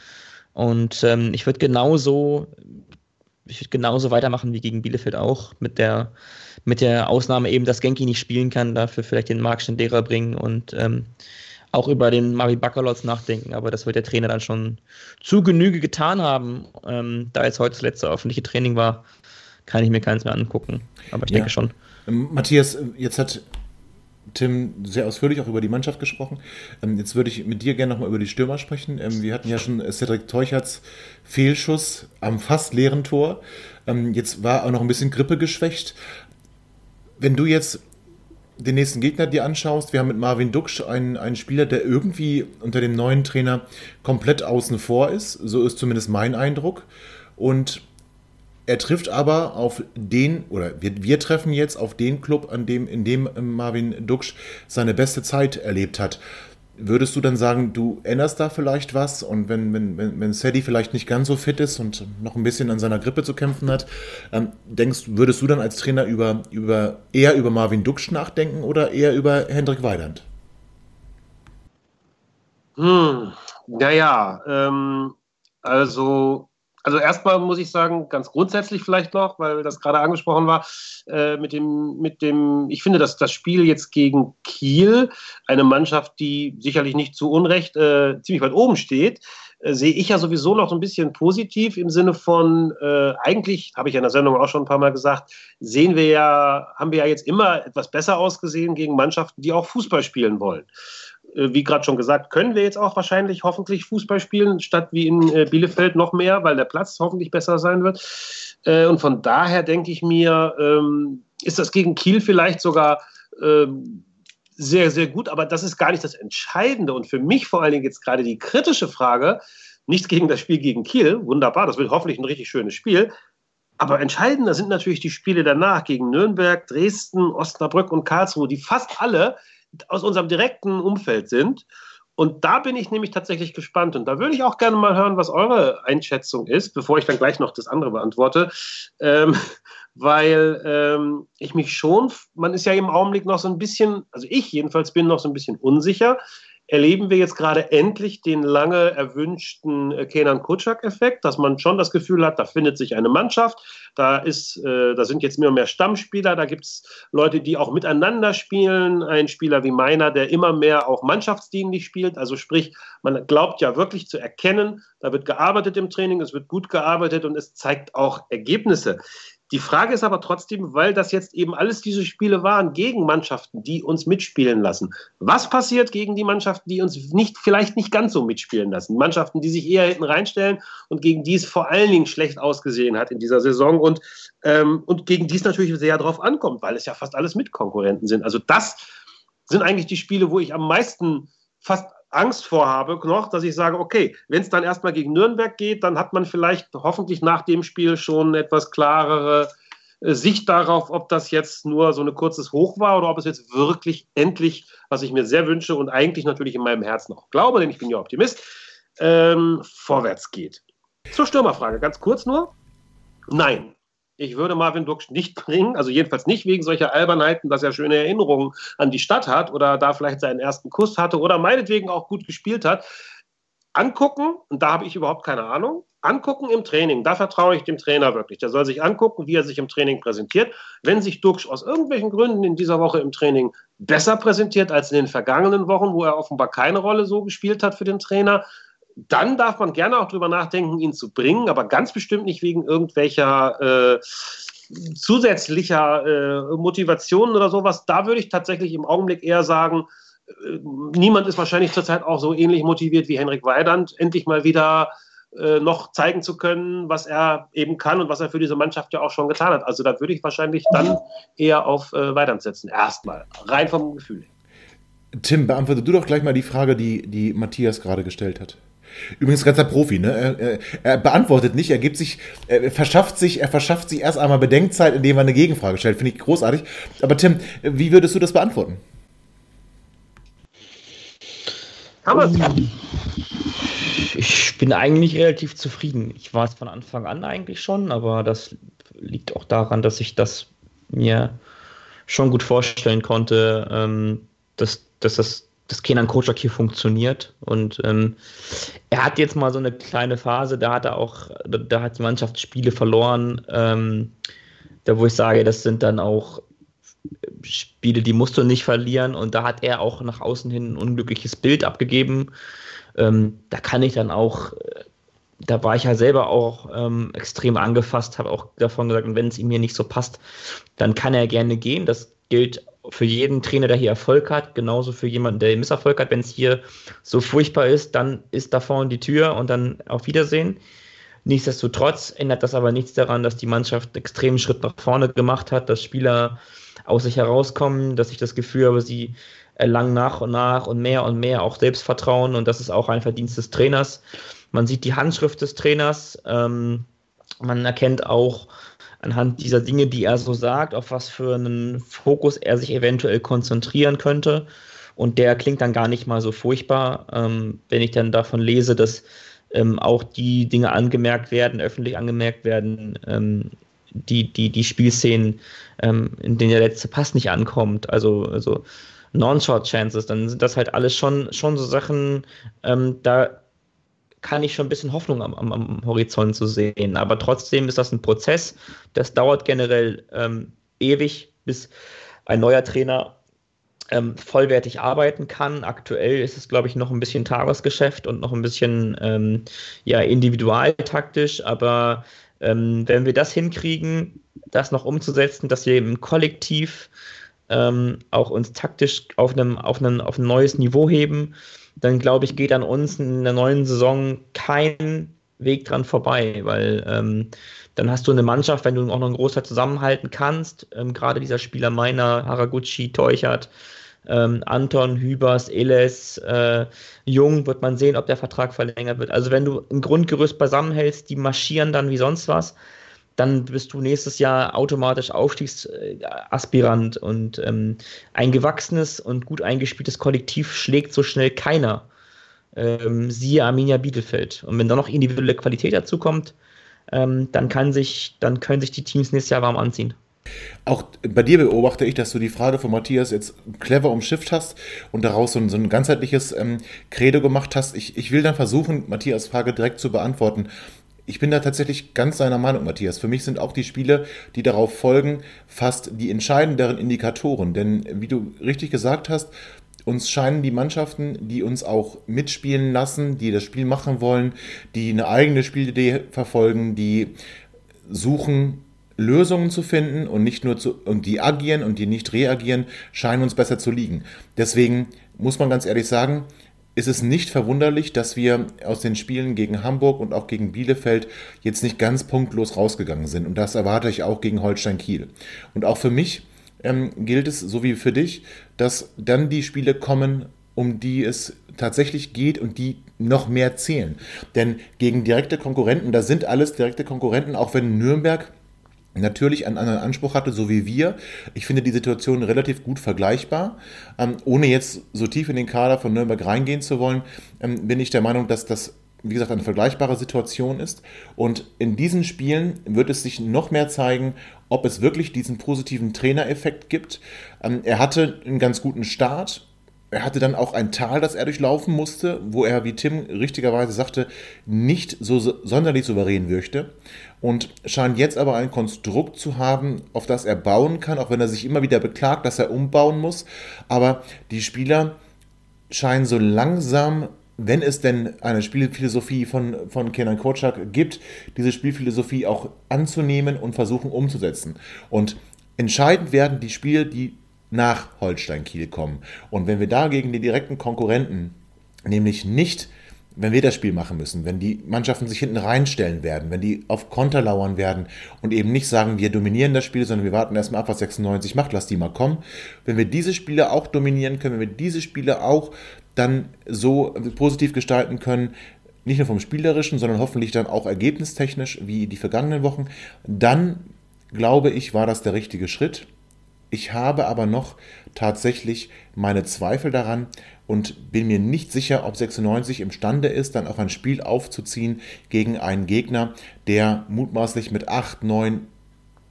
Und ähm, ich würde genauso, ich würde genauso weitermachen wie gegen Bielefeld auch, mit der, mit der Ausnahme eben, dass Genki nicht spielen kann, dafür vielleicht den Marc Stendera bringen und ähm, auch über den Mari Bakalotz nachdenken, aber das wird der Trainer dann schon zu Genüge getan haben. Ähm, da jetzt heute das letzte öffentliche Training war, kann ich mir keins mehr angucken. Aber ich ja. denke schon. Ähm, Matthias, jetzt hat Tim sehr ausführlich auch über die Mannschaft gesprochen. Ähm, jetzt würde ich mit dir gerne nochmal über die Stürmer sprechen. Ähm, wir hatten ja schon Cedric Teucherts Fehlschuss am fast leeren Tor. Jetzt war auch noch ein bisschen Grippe geschwächt. Wenn du jetzt den nächsten Gegner dir anschaust, wir haben mit Marvin Duksch einen, einen Spieler, der irgendwie unter dem neuen Trainer komplett außen vor ist. So ist zumindest mein Eindruck. Und er trifft aber auf den, oder wir, wir treffen jetzt auf den Club, an dem, in dem Marvin Duksch seine beste Zeit erlebt hat. würdest du dann sagen, du änderst da vielleicht was und wenn, wenn, wenn, wenn Sadie vielleicht nicht ganz so fit ist und noch ein bisschen an seiner Grippe zu kämpfen hat, ähm, denkst, würdest du dann als Trainer über, über, eher über Marvin Duksch nachdenken oder eher über Hendrik Weidand? Hm, naja, ähm, also also erstmal muss ich sagen, ganz grundsätzlich vielleicht noch, weil das gerade angesprochen war, äh, mit dem, mit dem, ich finde, dass das Spiel jetzt gegen Kiel, eine Mannschaft, die sicherlich nicht zu Unrecht äh, ziemlich weit oben steht, äh, sehe ich ja sowieso noch so ein bisschen positiv im Sinne von, äh, eigentlich, habe ich ja in der Sendung auch schon ein paar Mal gesagt, sehen wir ja, haben wir ja jetzt immer etwas besser ausgesehen gegen Mannschaften, die auch Fußball spielen wollen. Äh, wie gerade schon gesagt, können wir jetzt auch wahrscheinlich hoffentlich Fußball spielen, statt wie in äh, Bielefeld noch mehr, weil der Platz hoffentlich besser sein wird. Äh, und von daher denke ich mir, ähm, ist das gegen Kiel vielleicht sogar ähm, sehr, sehr gut, aber das ist gar nicht das Entscheidende. Und für mich vor allen Dingen jetzt gerade die kritische Frage, nichts gegen das Spiel gegen Kiel, wunderbar, das wird hoffentlich ein richtig schönes Spiel. Aber entscheidender sind natürlich die Spiele danach gegen Nürnberg, Dresden, Osnabrück und Karlsruhe, die fast alle aus unserem direkten Umfeld sind. Und da bin ich nämlich tatsächlich gespannt. Und da würde ich auch gerne mal hören, was eure Einschätzung ist, bevor ich dann gleich noch das andere beantworte. Ähm, weil ähm, ich mich schon, man ist ja im Augenblick noch so ein bisschen, also ich jedenfalls bin noch so ein bisschen unsicher, erleben wir jetzt gerade endlich den lange erwünschten äh, Kenan Kutschak-Effekt, dass man schon das Gefühl hat, da findet sich eine Mannschaft, da, ist, äh, da sind jetzt mehr und mehr Stammspieler, da gibt es Leute, die auch miteinander spielen, ein Spieler wie meiner, der immer mehr auch mannschaftsdienlich spielt, also sprich, man glaubt ja wirklich zu erkennen, da wird gearbeitet im Training, es wird gut gearbeitet und es zeigt auch Ergebnisse. Die Frage ist aber trotzdem, weil das jetzt eben alles diese Spiele waren gegen Mannschaften, die uns mitspielen lassen. Was passiert gegen die Mannschaften, die uns nicht, vielleicht nicht ganz so mitspielen lassen? Mannschaften, die sich eher hinten reinstellen und gegen die es vor allen Dingen schlecht ausgesehen hat in dieser Saison und, ähm, und gegen die es natürlich sehr darauf ankommt, weil es ja fast alles Mitkonkurrenten sind. Also das sind eigentlich die Spiele, wo ich am meisten fast Angst vorhabe noch, dass ich sage, okay, wenn es dann erstmal gegen Nürnberg geht, dann hat man vielleicht hoffentlich nach dem Spiel schon etwas klarere äh, Sicht darauf, ob das jetzt nur so ein kurzes Hoch war oder ob es jetzt wirklich endlich, was ich mir sehr wünsche und eigentlich natürlich in meinem Herzen auch glaube, denn ich bin ja Optimist, ähm, vorwärts geht. Zur Stürmerfrage, ganz kurz nur. Nein, ich würde Marvin Duksch nicht bringen, also jedenfalls nicht wegen solcher Albernheiten, dass er schöne Erinnerungen an die Stadt hat oder da vielleicht seinen ersten Kuss hatte oder meinetwegen auch gut gespielt hat. Angucken, und da habe ich überhaupt keine Ahnung, angucken im Training, da vertraue ich dem Trainer wirklich. Der soll sich angucken, wie er sich im Training präsentiert. Wenn sich Duksch aus irgendwelchen Gründen in dieser Woche im Training besser präsentiert als in den vergangenen Wochen, wo er offenbar keine Rolle so gespielt hat für den Trainer, dann darf man gerne auch drüber nachdenken, ihn zu bringen, aber ganz bestimmt nicht wegen irgendwelcher äh, zusätzlicher äh, Motivationen oder sowas. Da würde ich tatsächlich im Augenblick eher sagen, äh, niemand ist wahrscheinlich zurzeit auch so ähnlich motiviert wie Henrik Weidand, endlich mal wieder äh, noch zeigen zu können, was er eben kann und was er für diese Mannschaft ja auch schon getan hat. Also da würde ich wahrscheinlich dann eher auf äh, Weidand setzen. Erstmal, rein vom Gefühl. Tim, beantworte du doch gleich mal die Frage, die, die Matthias gerade gestellt hat. Übrigens ganzer Profi, ne? Er, er, er, beantwortet nicht, er gibt sich, er verschafft sich, er verschafft sich erst einmal Bedenkzeit, indem er eine Gegenfrage stellt. Finde ich großartig. Aber Tim, wie würdest du das beantworten? Ich bin eigentlich relativ zufrieden. Ich war es von Anfang an eigentlich schon, aber das liegt auch daran, dass ich das mir schon gut vorstellen konnte, ähm, dass, dass das dass Kenan Kocak hier funktioniert. Und ähm, er hat jetzt mal so eine kleine Phase, da hat er auch, da, da hat die Mannschaft Spiele verloren, ähm, da wo ich sage, das sind dann auch Spiele, die musst du nicht verlieren. Und da hat er auch nach außen hin ein unglückliches Bild abgegeben. Ähm, da kann ich dann auch, da war ich ja selber auch ähm, extrem angefasst, habe auch davon gesagt, wenn es ihm hier nicht so passt, dann kann er gerne gehen. Das gilt für jeden Trainer, der hier Erfolg hat, genauso für jemanden, der Misserfolg hat. Wenn es hier so furchtbar ist, dann ist da vorne die Tür und dann auf Wiedersehen. Nichtsdestotrotz ändert das aber nichts daran, dass die Mannschaft einen extremen Schritt nach vorne gemacht hat, dass Spieler aus sich herauskommen, dass ich das Gefühl habe, sie erlangen nach und nach und mehr und mehr auch Selbstvertrauen und das ist auch ein Verdienst des Trainers. Man sieht die Handschrift des Trainers, ähm, man erkennt auch, anhand dieser Dinge, die er so sagt, auf was für einen Fokus er sich eventuell konzentrieren könnte. Und der klingt dann gar nicht mal so furchtbar, ähm, wenn ich dann davon lese, dass ähm, auch die Dinge angemerkt werden, öffentlich angemerkt werden, ähm, die, die, die Spielszenen, ähm, in denen der letzte Pass nicht ankommt, also, also Non-Short-Chances, dann sind das halt alles schon, schon so Sachen, ähm, da kann ich schon ein bisschen Hoffnung am, am, am, Horizont zu sehen. Aber trotzdem ist das ein Prozess, das dauert generell ähm, ewig, bis ein neuer Trainer ähm, vollwertig arbeiten kann. Aktuell ist es, glaube ich, noch ein bisschen Tagesgeschäft und noch ein bisschen ähm, ja, individualtaktisch, aber ähm, wenn wir das hinkriegen, das noch umzusetzen, dass wir im Kollektiv ähm, auch uns taktisch auf, einem, auf, einem, auf ein neues Niveau heben, dann glaube ich, geht an uns in der neuen Saison kein Weg dran vorbei, weil ähm, dann hast du eine Mannschaft, wenn du auch noch einen Großteil zusammenhalten kannst, ähm, gerade dieser Spieler meiner, Haraguchi, Teuchert, ähm, Anton, Hübers, Eles, äh, Jung, wird man sehen, ob der Vertrag verlängert wird. Also wenn du ein Grundgerüst beisammenhältst, die marschieren dann wie sonst was, dann bist du nächstes Jahr automatisch Aufstiegsaspirant und ähm, ein gewachsenes und gut eingespieltes Kollektiv schlägt so schnell keiner. Ähm, siehe Arminia Bielefeld. Und wenn da noch individuelle Qualität dazu kommt, ähm, dann, kann sich, dann können sich die Teams nächstes Jahr warm anziehen. Auch bei dir beobachte ich, dass du die Frage von Matthias jetzt clever umschifft hast und daraus so ein, so ein ganzheitliches ähm, Credo gemacht hast. Ich, ich will dann versuchen, Matthias Frage direkt zu beantworten. Ich bin da tatsächlich ganz seiner Meinung, Matthias. Für mich sind auch die Spiele, die darauf folgen, fast die entscheidenderen Indikatoren. Denn wie du richtig gesagt hast, uns scheinen die Mannschaften, die uns auch mitspielen lassen, die das Spiel machen wollen, die eine eigene Spielidee verfolgen, die suchen Lösungen zu finden und nicht nur zu, und die agieren und die nicht reagieren, scheinen uns besser zu liegen. Deswegen muss man ganz ehrlich sagen, ist es nicht verwunderlich, dass wir aus den Spielen gegen Hamburg und auch gegen Bielefeld jetzt nicht ganz punktlos rausgegangen sind. Und das erwarte ich auch gegen Holstein Kiel. Und auch für mich ähm, gilt es, so wie für dich, dass dann die Spiele kommen, um die es tatsächlich geht und die noch mehr zählen. Denn gegen direkte Konkurrenten, da sind alles direkte Konkurrenten, auch wenn Nürnberg natürlich einen anderen Anspruch hatte, so wie wir. Ich finde die Situation relativ gut vergleichbar. Ähm, ohne jetzt so tief in den Kader von Nürnberg reingehen zu wollen, ähm, bin ich der Meinung, dass das, wie gesagt, eine vergleichbare Situation ist. Und in diesen Spielen wird es sich noch mehr zeigen, ob es wirklich diesen positiven Trainereffekt gibt. Ähm, er hatte einen ganz guten Start er hatte dann auch ein Tal, das er durchlaufen musste, wo er, wie Tim richtigerweise sagte, nicht so sonderlich souverän wirkte und scheint jetzt aber ein Konstrukt zu haben, auf das er bauen kann, auch wenn er sich immer wieder beklagt, dass er umbauen muss. Aber die Spieler scheinen so langsam, wenn es denn eine Spielphilosophie von, von Kenan Kocak gibt, diese Spielphilosophie auch anzunehmen und versuchen umzusetzen. Und entscheidend werden die Spiele, die nach Holstein Kiel kommen. Und wenn wir da gegen die direkten Konkurrenten nämlich nicht wenn wir das Spiel machen müssen, wenn die Mannschaften sich hinten reinstellen werden, wenn die auf Konter lauern werden und eben nicht sagen, wir dominieren das Spiel, sondern wir warten erstmal ab, was 96 macht, lass die mal kommen. Wenn wir diese Spiele auch dominieren können, wenn wir diese Spiele auch dann so positiv gestalten können, nicht nur vom Spielerischen, sondern hoffentlich dann auch ergebnistechnisch wie die vergangenen Wochen, dann glaube ich, war das der richtige Schritt. Ich habe aber noch tatsächlich meine Zweifel daran und bin mir nicht sicher, ob 96 imstande ist, dann auch ein Spiel aufzuziehen gegen einen Gegner, der mutmaßlich mit 8, 9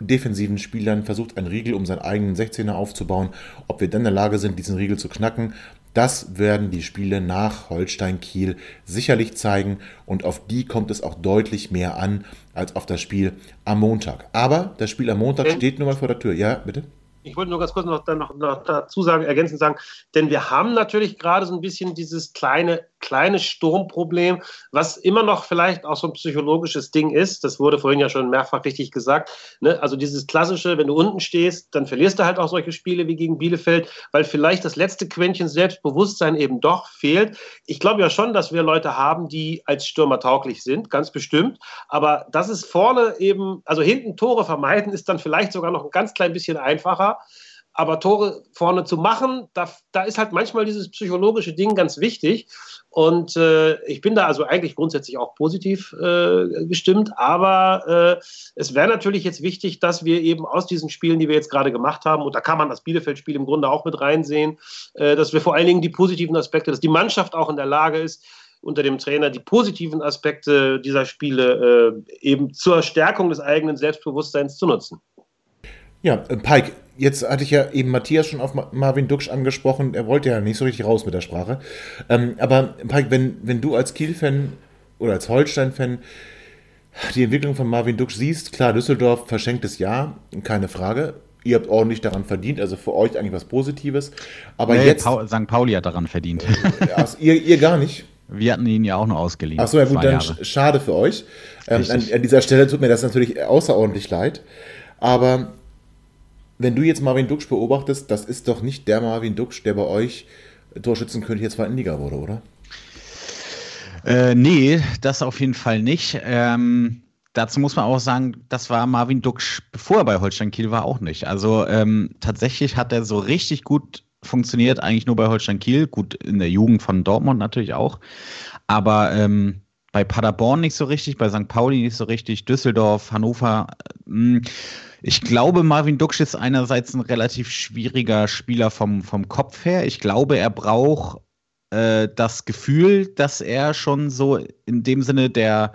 defensiven Spielern versucht, einen Riegel um seinen eigenen 16er aufzubauen. Ob wir dann in der Lage sind, diesen Riegel zu knacken, das werden die Spiele nach Holstein Kiel sicherlich zeigen und auf die kommt es auch deutlich mehr an als auf das Spiel am Montag. Aber das Spiel am Montag steht nun mal vor der Tür. Ja, bitte? Ich wollte nur ganz kurz noch, noch, noch dazu sagen, ergänzend sagen, denn wir haben natürlich gerade so ein bisschen dieses kleine, kleine Sturmproblem, was immer noch vielleicht auch so ein psychologisches Ding ist. Das wurde vorhin ja schon mehrfach richtig gesagt. Ne? Also dieses klassische, wenn du unten stehst, dann verlierst du halt auch solche Spiele wie gegen Bielefeld, weil vielleicht das letzte Quäntchen Selbstbewusstsein eben doch fehlt. Ich glaube ja schon, dass wir Leute haben, die als Stürmer tauglich sind, ganz bestimmt. Aber das ist vorne eben, also hinten Tore vermeiden, ist dann vielleicht sogar noch ein ganz klein bisschen einfacher Aber Tore vorne zu machen, da, da ist halt manchmal dieses psychologische Ding ganz wichtig. Und äh, ich bin da also eigentlich grundsätzlich auch positiv äh, gestimmt. Aber äh, es wäre natürlich jetzt wichtig, dass wir eben aus diesen Spielen, die wir jetzt gerade gemacht haben, und da kann man das Bielefeld-Spiel im Grunde auch mit reinsehen, äh, dass wir vor allen Dingen die positiven Aspekte, dass die Mannschaft auch in der Lage ist, unter dem Trainer die positiven Aspekte dieser Spiele äh, eben zur Stärkung des eigenen Selbstbewusstseins zu nutzen. Ja, äh, Pike, jetzt hatte ich ja eben Matthias schon auf Marvin Duksch angesprochen. Er wollte ja nicht so richtig raus mit der Sprache. Ähm, aber Pike, wenn, wenn du als Kiel-Fan oder als Holstein-Fan die Entwicklung von Marvin Duksch siehst, klar, Düsseldorf verschenktes Jahr, keine Frage. Ihr habt ordentlich daran verdient, also für euch eigentlich was Positives. Aber nee, jetzt. Paul, St. Pauli hat daran verdient. Also ihr, ihr gar nicht. Wir hatten ihn ja auch nur ausgeliehen. Ach so, ja gut, dann schade für euch. Ähm, an, an, dieser Stelle tut mir das natürlich außerordentlich leid. Aber wenn du jetzt Marvin Duksch beobachtest, das ist doch nicht der Marvin Duksch, der bei euch Torschützenkönig der zweiten Liga wurde, oder? Äh, nee, das auf jeden Fall nicht. Ähm, dazu muss man auch sagen, das war Marvin Duksch, bevor er bei Holstein Kiel war, auch nicht. Also ähm, tatsächlich hat er so richtig gut funktioniert, eigentlich nur bei Holstein Kiel, gut in der Jugend von Dortmund natürlich auch, aber ähm, bei Paderborn nicht so richtig, bei St. Pauli nicht so richtig, Düsseldorf, Hannover. Mh, hm, ich glaube, Marvin Duksch ist einerseits ein relativ schwieriger Spieler vom, vom Kopf her. Ich glaube, er braucht äh, das Gefühl, dass er schon so in dem Sinne der,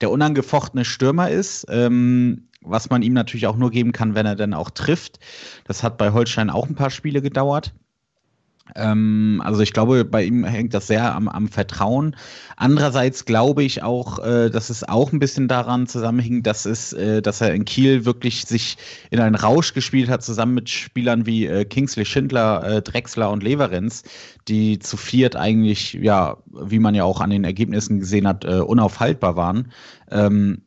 der unangefochtene Stürmer ist. Ähm, was man ihm natürlich auch nur geben kann, wenn er dann auch trifft. Das hat bei Holstein auch ein paar Spiele gedauert. Ähm, also ich glaube, bei ihm hängt das sehr am, am Vertrauen. Andererseits glaube ich auch, äh, dass es auch ein bisschen daran zusammenhing, dass es, äh, dass er in Kiel wirklich sich in einen Rausch gespielt hat, zusammen mit Spielern wie äh, Kingsley Schindler, Drexler und Leverenz, die zu viert eigentlich, ja, wie man ja auch an den Ergebnissen gesehen hat, unaufhaltbar waren. Ähm,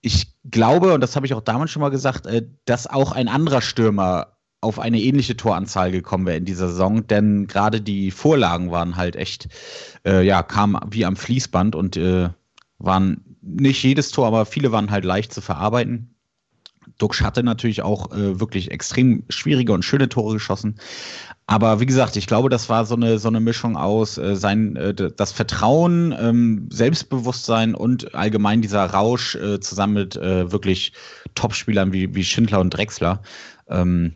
ich glaube, und das habe ich auch damals schon mal gesagt, dass auch ein anderer Stürmer auf eine ähnliche Toranzahl gekommen wäre in dieser Saison, denn gerade die Vorlagen waren halt echt, äh, ja, kamen wie am Fließband und äh, waren nicht jedes Tor, aber viele waren halt leicht zu verarbeiten. Duxch hatte natürlich auch äh, wirklich extrem schwierige und schöne Tore geschossen. Aber wie gesagt, ich glaube, das war so eine, so eine Mischung aus äh, sein, äh, das Vertrauen, ähm, Selbstbewusstsein und allgemein dieser Rausch äh, zusammen mit äh, wirklich Topspielern wie, wie Schindler und Drexler. Ähm,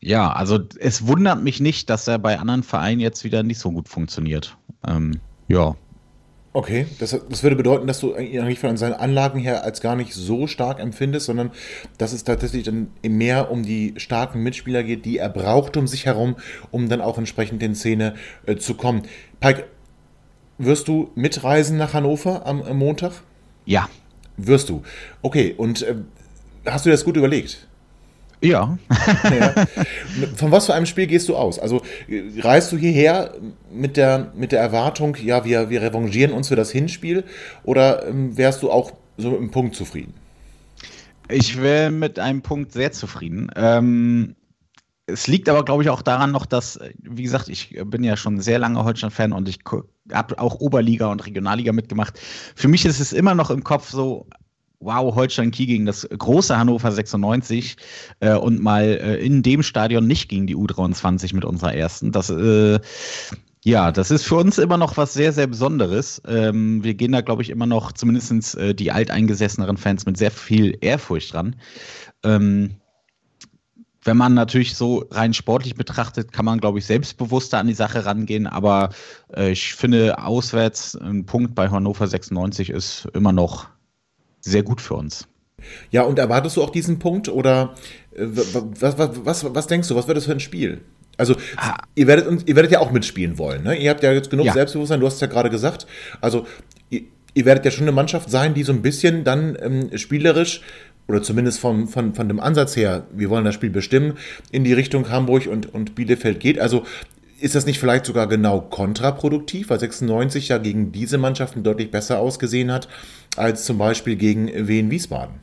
ja, also es wundert mich nicht, dass er bei anderen Vereinen jetzt wieder nicht so gut funktioniert. Ähm, ja. Okay, das, das würde bedeuten, dass du eigentlich von seinen Anlagen her als gar nicht so stark empfindest, sondern dass es tatsächlich dann mehr um die starken Mitspieler geht, die er braucht um sich herum, um dann auch entsprechend in Szene äh, zu kommen. Pike, wirst du mitreisen nach Hannover am, am Montag? Ja. Wirst du. Okay, und äh, hast du das gut überlegt? Ja. ja. Von was für einem Spiel gehst du aus? Also reist du hierher mit der, mit der Erwartung, ja, wir, wir revanchieren uns für das Hinspiel oder ähm, wärst du auch so mit einem Punkt zufrieden? Ich wäre mit einem Punkt sehr zufrieden. Ähm, es liegt aber, glaube ich, auch daran noch, dass, wie gesagt, ich bin ja schon sehr lange Holstein-Fan und ich habe auch Oberliga und Regionalliga mitgemacht. Für mich ist es immer noch im Kopf so, wow, Holstein Kiel gegen das große Hannover 96 äh, und mal äh, in dem Stadion nicht gegen die U23 mit unserer ersten. Das äh, ja, das ist für uns immer noch was sehr, sehr Besonderes. Ähm, wir gehen da, glaube ich, immer noch, zumindest äh, die alteingesesseneren Fans, mit sehr viel Ehrfurcht dran. Ähm, wenn man natürlich so rein sportlich betrachtet, kann man, glaube ich, selbstbewusster an die Sache rangehen. Aber äh, ich finde, auswärts ein Punkt bei Hannover 96 ist immer noch sehr gut für uns. Ja, und erwartest du auch diesen Punkt oder äh, was, was, was, was denkst du, was wird das für ein Spiel? Also, ah. ihr, werdet, ihr werdet ja auch mitspielen wollen. Ne? Ihr habt ja jetzt genug ja. Selbstbewusstsein, du hast es ja gerade gesagt. Also, ihr, ihr, werdet ja schon eine Mannschaft sein, die so ein bisschen dann ähm, spielerisch oder zumindest von, von, von dem Ansatz her, wir wollen das Spiel bestimmen, in die Richtung Hamburg und, und Bielefeld geht. Also, ist das nicht vielleicht sogar genau kontraproduktiv, weil 96 ja gegen diese Mannschaften deutlich besser ausgesehen hat als zum Beispiel gegen Wien Wiesbaden?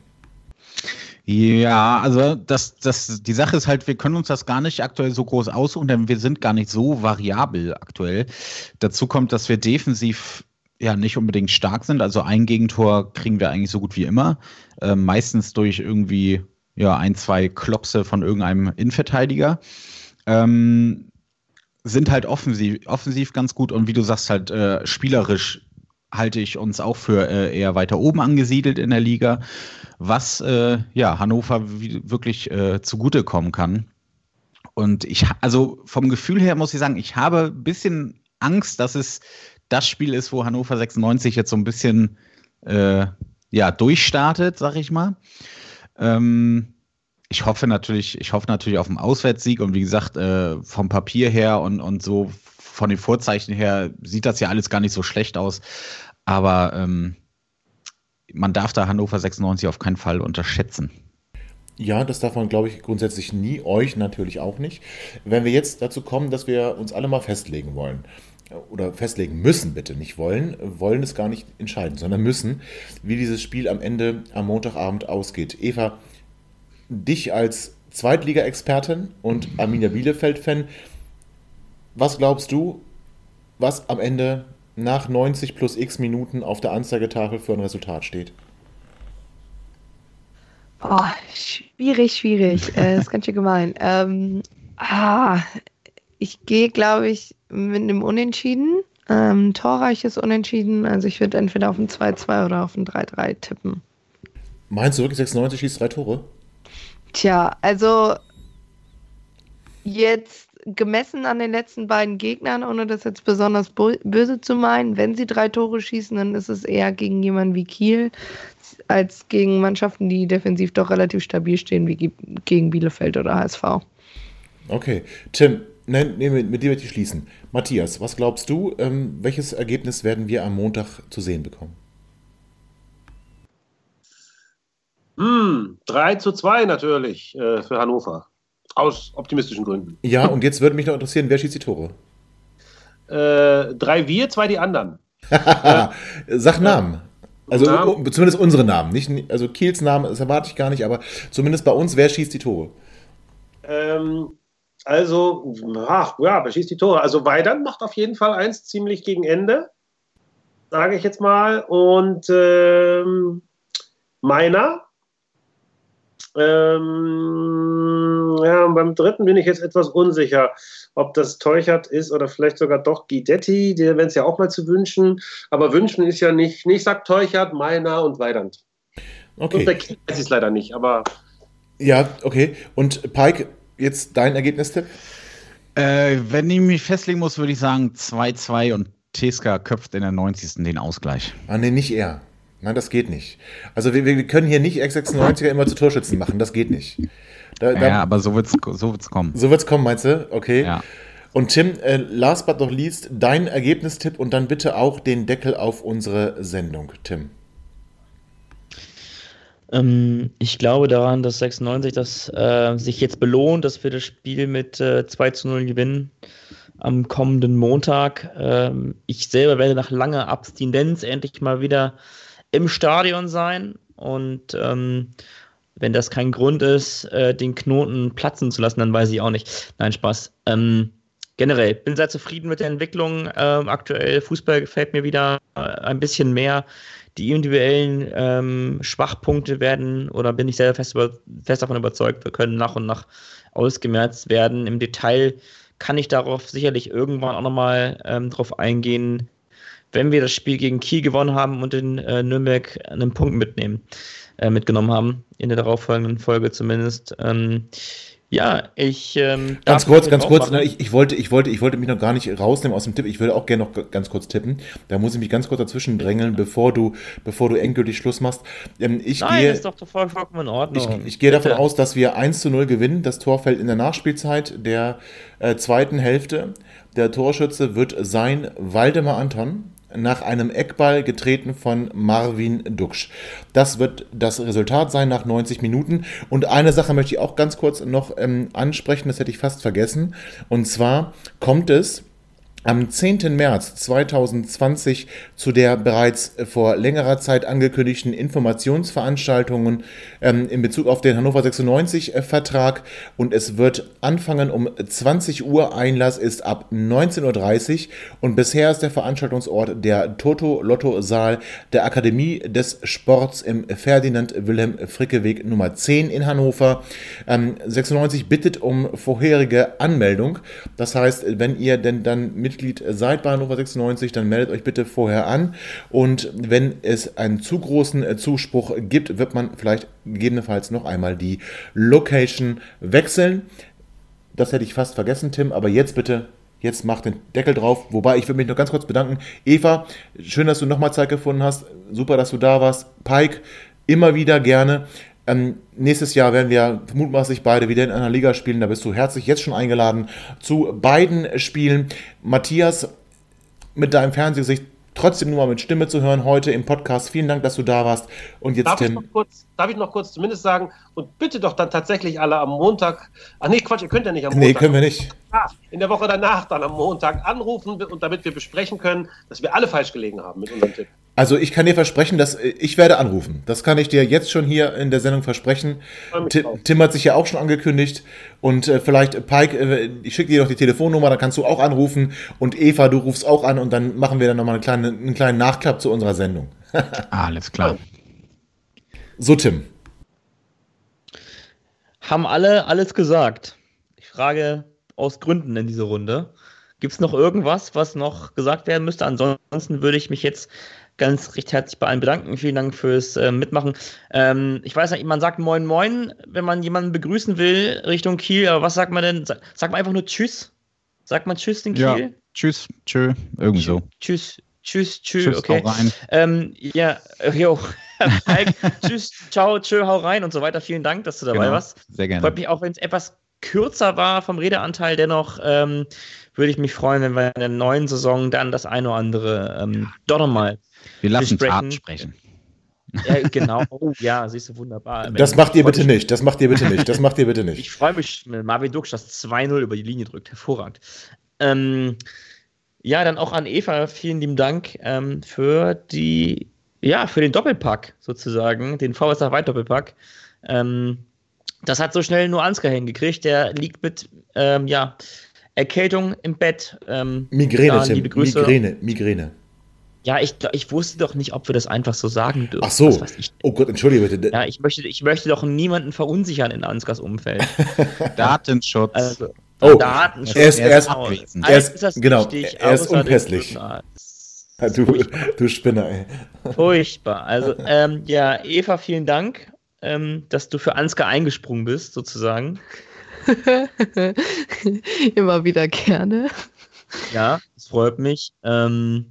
Ja, also das, das, die Sache ist halt, wir können uns das gar nicht aktuell so groß aussuchen, denn wir sind gar nicht so variabel aktuell. Dazu kommt, dass wir defensiv ja nicht unbedingt stark sind. Also ein Gegentor kriegen wir eigentlich so gut wie immer. Äh, meistens durch irgendwie ja, ein, zwei Klopse von irgendeinem Innenverteidiger. Ähm, sind halt offensiv, offensiv ganz gut und wie du sagst, halt äh, spielerisch halte ich uns auch für äh, eher weiter oben angesiedelt in der Liga, was äh, ja Hannover wirklich äh, zugutekommen kann. Und ich, also vom Gefühl her muss ich sagen, ich habe ein bisschen Angst, dass es das Spiel ist, wo Hannover 96 jetzt so ein bisschen äh, ja, durchstartet, sag ich mal. Ähm, ich hoffe natürlich, ich hoffe natürlich auf einen Auswärtssieg und wie gesagt, äh, vom Papier her und, und so von den Vorzeichen her sieht das ja alles gar nicht so schlecht aus. Aber ähm, man darf da Hannover 96 auf keinen Fall unterschätzen. Ja, das darf man, glaube ich, grundsätzlich nie, euch natürlich auch nicht. Wenn wir jetzt dazu kommen, dass wir uns alle mal festlegen wollen, oder festlegen müssen, bitte, nicht wollen, wollen es gar nicht entscheiden, sondern müssen, wie dieses Spiel am Ende am Montagabend ausgeht. Eva, dich als Zweitliga-Expertin und Arminia Bielefeld-Fan, was glaubst du, was am Ende nach 90 plus x Minuten auf der Anzeigetafel für ein Resultat steht? Oh, schwierig, schwierig. äh, das ist ganz schön gemein. Ähm, ah, ich gehe, glaube ich, mit einem Unentschieden. Ähm, torreiches Unentschieden. Also ich würde entweder auf ein 2-2 oder auf ein 3-3 tippen. Meinst du wirklich 96 schießt drei Tore? Tja, also jetzt gemessen an den letzten beiden Gegnern, ohne das jetzt besonders böse zu meinen, wenn sie drei Tore schießen, dann ist es eher gegen jemanden wie Kiel als gegen Mannschaften, die defensiv doch relativ stabil stehen, wie gegen Bielefeld oder HSV. Okay. Tim, nein, nee, mit, mit dir möchte ich schließen. Matthias, was glaubst du, ähm, welches Ergebnis werden wir am Montag zu sehen bekommen? Mm, 3 zu 2 natürlich äh, für Hannover. Aus optimistischen Gründen. Ja, und jetzt würde mich noch interessieren, wer schießt die Tore? Äh, drei wir, zwei die anderen. Sag Namen. Also Namen. zumindest unsere Namen. Nicht, also Kiels Namen, das erwarte ich gar nicht, aber zumindest bei uns, wer schießt die Tore? Ähm, also, ach, ja, wer schießt die Tore? Also Weidern macht auf jeden Fall eins ziemlich gegen Ende, sage ich jetzt mal. Und ähm, Meiner ähm, ja, beim dritten bin ich jetzt etwas unsicher, ob das Teuchert ist oder vielleicht sogar doch Guidetti, der wäre es ja auch mal zu wünschen. Aber wünschen ist ja nicht, nicht sagt Teuchert, Meiner und Weidand. Okay. Und der Kiel weiß es leider nicht, aber. Ja, okay. Und Pike, jetzt dein Ergebnistipp? Äh, wenn ich mich festlegen muss, würde ich sagen 2-2 und Teska köpft in der 90. den Ausgleich. Ah, nee, nicht er. Nein, das geht nicht. Also wir, wir können hier nicht X96er immer zu Torschützen machen, das geht nicht. Da, da, ja, aber so wird es so wird's kommen. So wird es kommen, meinst du? Okay. Ja. Und Tim, äh, last but not least, dein Ergebnistipp und dann bitte auch den Deckel auf unsere Sendung, Tim. Ähm, ich glaube daran, dass 96 das äh, sich jetzt belohnt, dass wir das Spiel mit äh, 2 zu 0 gewinnen am kommenden Montag. Ähm, ich selber werde nach langer Abstinenz endlich mal wieder im Stadion sein und ähm, wenn das kein Grund ist, äh, den Knoten platzen zu lassen, dann weiß ich auch nicht. Nein, Spaß. Ähm, generell bin sehr zufrieden mit der Entwicklung. Ähm, aktuell Fußball gefällt mir wieder äh, ein bisschen mehr. Die individuellen ähm, Schwachpunkte werden, oder bin ich sehr fest, über, fest davon überzeugt, wir können nach und nach ausgemerzt werden. Im Detail kann ich darauf sicherlich irgendwann auch nochmal ähm, drauf eingehen, wenn wir das Spiel gegen Kiel gewonnen haben und in äh, Nürnberg einen Punkt mitnehmen, äh, mitgenommen haben, in der darauffolgenden Folge zumindest. Ähm, ja, ich. Ähm, ganz kurz, ganz kurz. Ne, ich, ich, wollte, ich, wollte, ich wollte mich noch gar nicht rausnehmen aus dem Tipp. Ich würde auch gerne noch ganz kurz tippen. Da muss ich mich ganz kurz dazwischen drängeln, bevor du, bevor du endgültig Schluss machst. Ähm, ich Nein, gehe, ist doch vollkommen in Ordnung. Ich, ich gehe davon aus, dass wir 1 zu 0 gewinnen. Das Tor fällt in der Nachspielzeit der äh, zweiten Hälfte. Der Torschütze wird sein Waldemar Anton nach einem Eckball getreten von Marvin Duksch. Das wird das Resultat sein nach 90 Minuten. Und eine Sache möchte ich auch ganz kurz noch ähm, ansprechen, das hätte ich fast vergessen. Und zwar kommt es am 10. März 2020 zu der bereits vor längerer Zeit angekündigten Informationsveranstaltungen ähm, in Bezug auf den Hannover 96 äh, Vertrag und es wird anfangen um 20 Uhr. Einlass ist ab 19.30 Uhr und bisher ist der Veranstaltungsort der Toto Lotto Saal der Akademie des Sports im Ferdinand Wilhelm Fricke Weg Nummer 10 in Hannover. Ähm, 96 bittet um vorherige Anmeldung. Das heißt, wenn ihr denn dann mit Mitglied seid bei Hannover 96, dann meldet euch bitte vorher an. Und wenn es einen zu großen äh, Zuspruch gibt, wird man vielleicht gegebenenfalls noch einmal die Location wechseln. Das hätte ich fast vergessen, Tim, aber jetzt bitte Jetzt mach den Deckel drauf. Wobei, ich würde mich noch ganz kurz bedanken. Eva, schön, dass du nochmal Zeit gefunden hast. Super, dass du da warst. Pike, immer wieder gerne. Ähm, nächstes Jahr werden wir mutmaßlich beide wieder in einer Liga spielen. Da bist du herzlich jetzt schon eingeladen zu beiden Spielen. Matthias, mit deinem Fernsehgesicht trotzdem nur mal mit Stimme zu hören heute im Podcast. Vielen Dank, dass du da warst. Und jetzt darf Tim. Ich noch kurz, darf ich noch kurz zumindest sagen, und bitte doch dann tatsächlich alle am Montag, ach nee, Quatsch, ihr könnt ja nicht am Montag. Nee, können wir nicht. In der Woche danach dann am Montag anrufen und damit wir besprechen können, dass wir alle falsch gelegen haben mit unserem Tipp. Also ich kann dir versprechen, dass äh, ich werde anrufen. Das kann ich dir jetzt schon hier in der Sendung versprechen. Tim, Tim, hat sich ja auch schon angekündigt und äh, vielleicht Pike, äh, ich schicke dir doch die Telefonnummer, dann kannst du auch anrufen und Eva, du rufst auch an und dann machen wir dann nochmal eine kleine, einen kleinen Nachklapp zu unserer Sendung. Alles klar. So Tim. Haben alle alles gesagt? Ich frage aus Gründen in dieser Runde. Gibt es noch irgendwas, was noch gesagt werden müsste? Ansonsten würde ich mich jetzt ganz recht herzlich bei allen bedanken. Vielen Dank fürs äh, Mitmachen. Ähm, ich weiß nicht, man sagt Moin Moin, wenn man jemanden begrüßen will Richtung Kiel, aber was sagt man denn? Sagt man einfach nur Tschüss? Sagt man Tschüss in Kiel? Ja, tschüss, tschö, irgendwie so. Tschüss, tschüss, tschüss, tschüss okay. Hau rein. Ähm, ja, äh, jo. tschüss, ciao, tschö, hau rein und so weiter. Vielen Dank, dass du dabei genau, warst. Sehr gerne. Freut mich auch, wenn es etwas kürzer war vom Redeanteil, dennoch ähm, würde ich mich freuen, wenn wir in der neuen Saison dann das eine oder andere ähm, doch nochmal wir lassen Taten sprechen. Ja, genau. Oh, ja, siehst du, wunderbar. Das macht ihr bitte nicht. Das macht ihr bitte nicht. Das macht ihr bitte nicht. Ich freue mich, wenn Marvin das 2-0 über die Linie drückt. Hervorragend. Ähm, ja, dann auch an Eva vielen lieben Dank ähm, für die, ja, für den Doppelpack sozusagen, den VSA Weit Doppelpack. Ähm, das hat so schnell nur Ansgar hingekriegt. Der liegt mit, ähm, ja, Erkältung im Bett. Ähm, Migräne, Tim. Migräne, Migräne. Ja, ich, ich wusste doch nicht, ob wir das einfach so sagen dürfen. Ach so. oh Gott, entschuldige bitte. Ja, ich möchte, ich möchte doch niemanden verunsichern in Ansgars Umfeld. Datenschutz. Also, oh, Datenschutz. Er ist, er ist, er ist, ist genau, wichtig, er ist unpässlich. Du, du Spinner, ey. Furchtbar. Also, ähm, ja, Eva, vielen Dank, ähm, dass du für Ansgar eingesprungen bist, sozusagen. Immer wieder gerne. Ja, es freut mich. Ähm,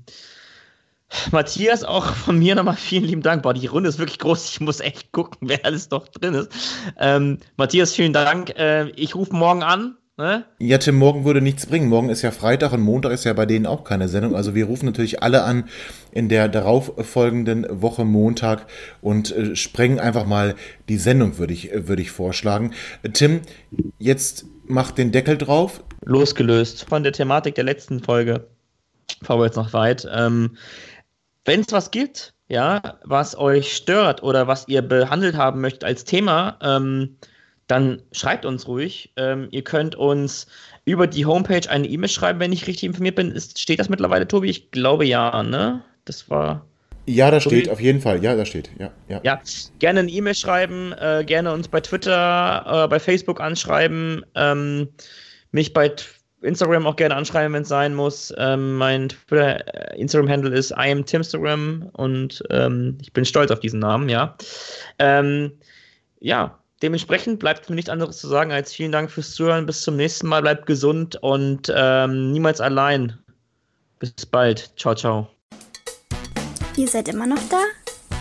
Matthias, auch von mir nochmal vielen lieben Dank. Boah, die Runde ist wirklich groß. Ich muss echt gucken, wer alles noch drin ist. Ähm, Matthias, vielen Dank. Äh, ich rufe morgen an. Ne? Ja, Tim, morgen würde nichts bringen. Morgen ist ja Freitag und Montag ist ja bei denen auch keine Sendung. Also wir rufen natürlich alle an in der darauffolgenden Woche Montag und äh, sprengen einfach mal die Sendung, würde ich, würde ich vorschlagen. Tim, jetzt mach den Deckel drauf. Losgelöst von der Thematik der letzten Folge. Fahren wir jetzt noch weit. Ähm, wenn es was gibt, ja, was euch stört oder was ihr behandelt haben möchtet als Thema, ähm, dann schreibt uns ruhig. Ähm, ihr könnt uns über die Homepage eine E-Mail schreiben, wenn ich richtig informiert bin. Ist, steht das mittlerweile, Tobi? Ich glaube ja, ne? Das war. Ja, da steht auf jeden Fall. Ja, da steht. Ja, ja. ja gerne eine E-Mail schreiben, äh, gerne uns bei Twitter, äh, bei Facebook anschreiben, ähm, mich bei Instagram auch gerne anschreiben, wenn es sein muss. Ähm, mein äh, Instagram-Handle ist IamTimstagram und ähm, ich bin stolz auf diesen Namen, ja. Ähm, ja, dementsprechend bleibt mir nichts anderes zu sagen als vielen Dank fürs Zuhören. Bis zum nächsten Mal. Bleibt gesund und ähm, niemals allein. Bis bald. Ciao, ciao. Ihr seid immer noch da?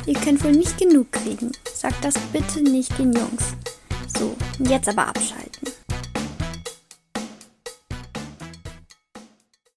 Ihr könnt wohl nicht genug kriegen. Sagt das bitte nicht den Jungs. So, jetzt aber abschalten.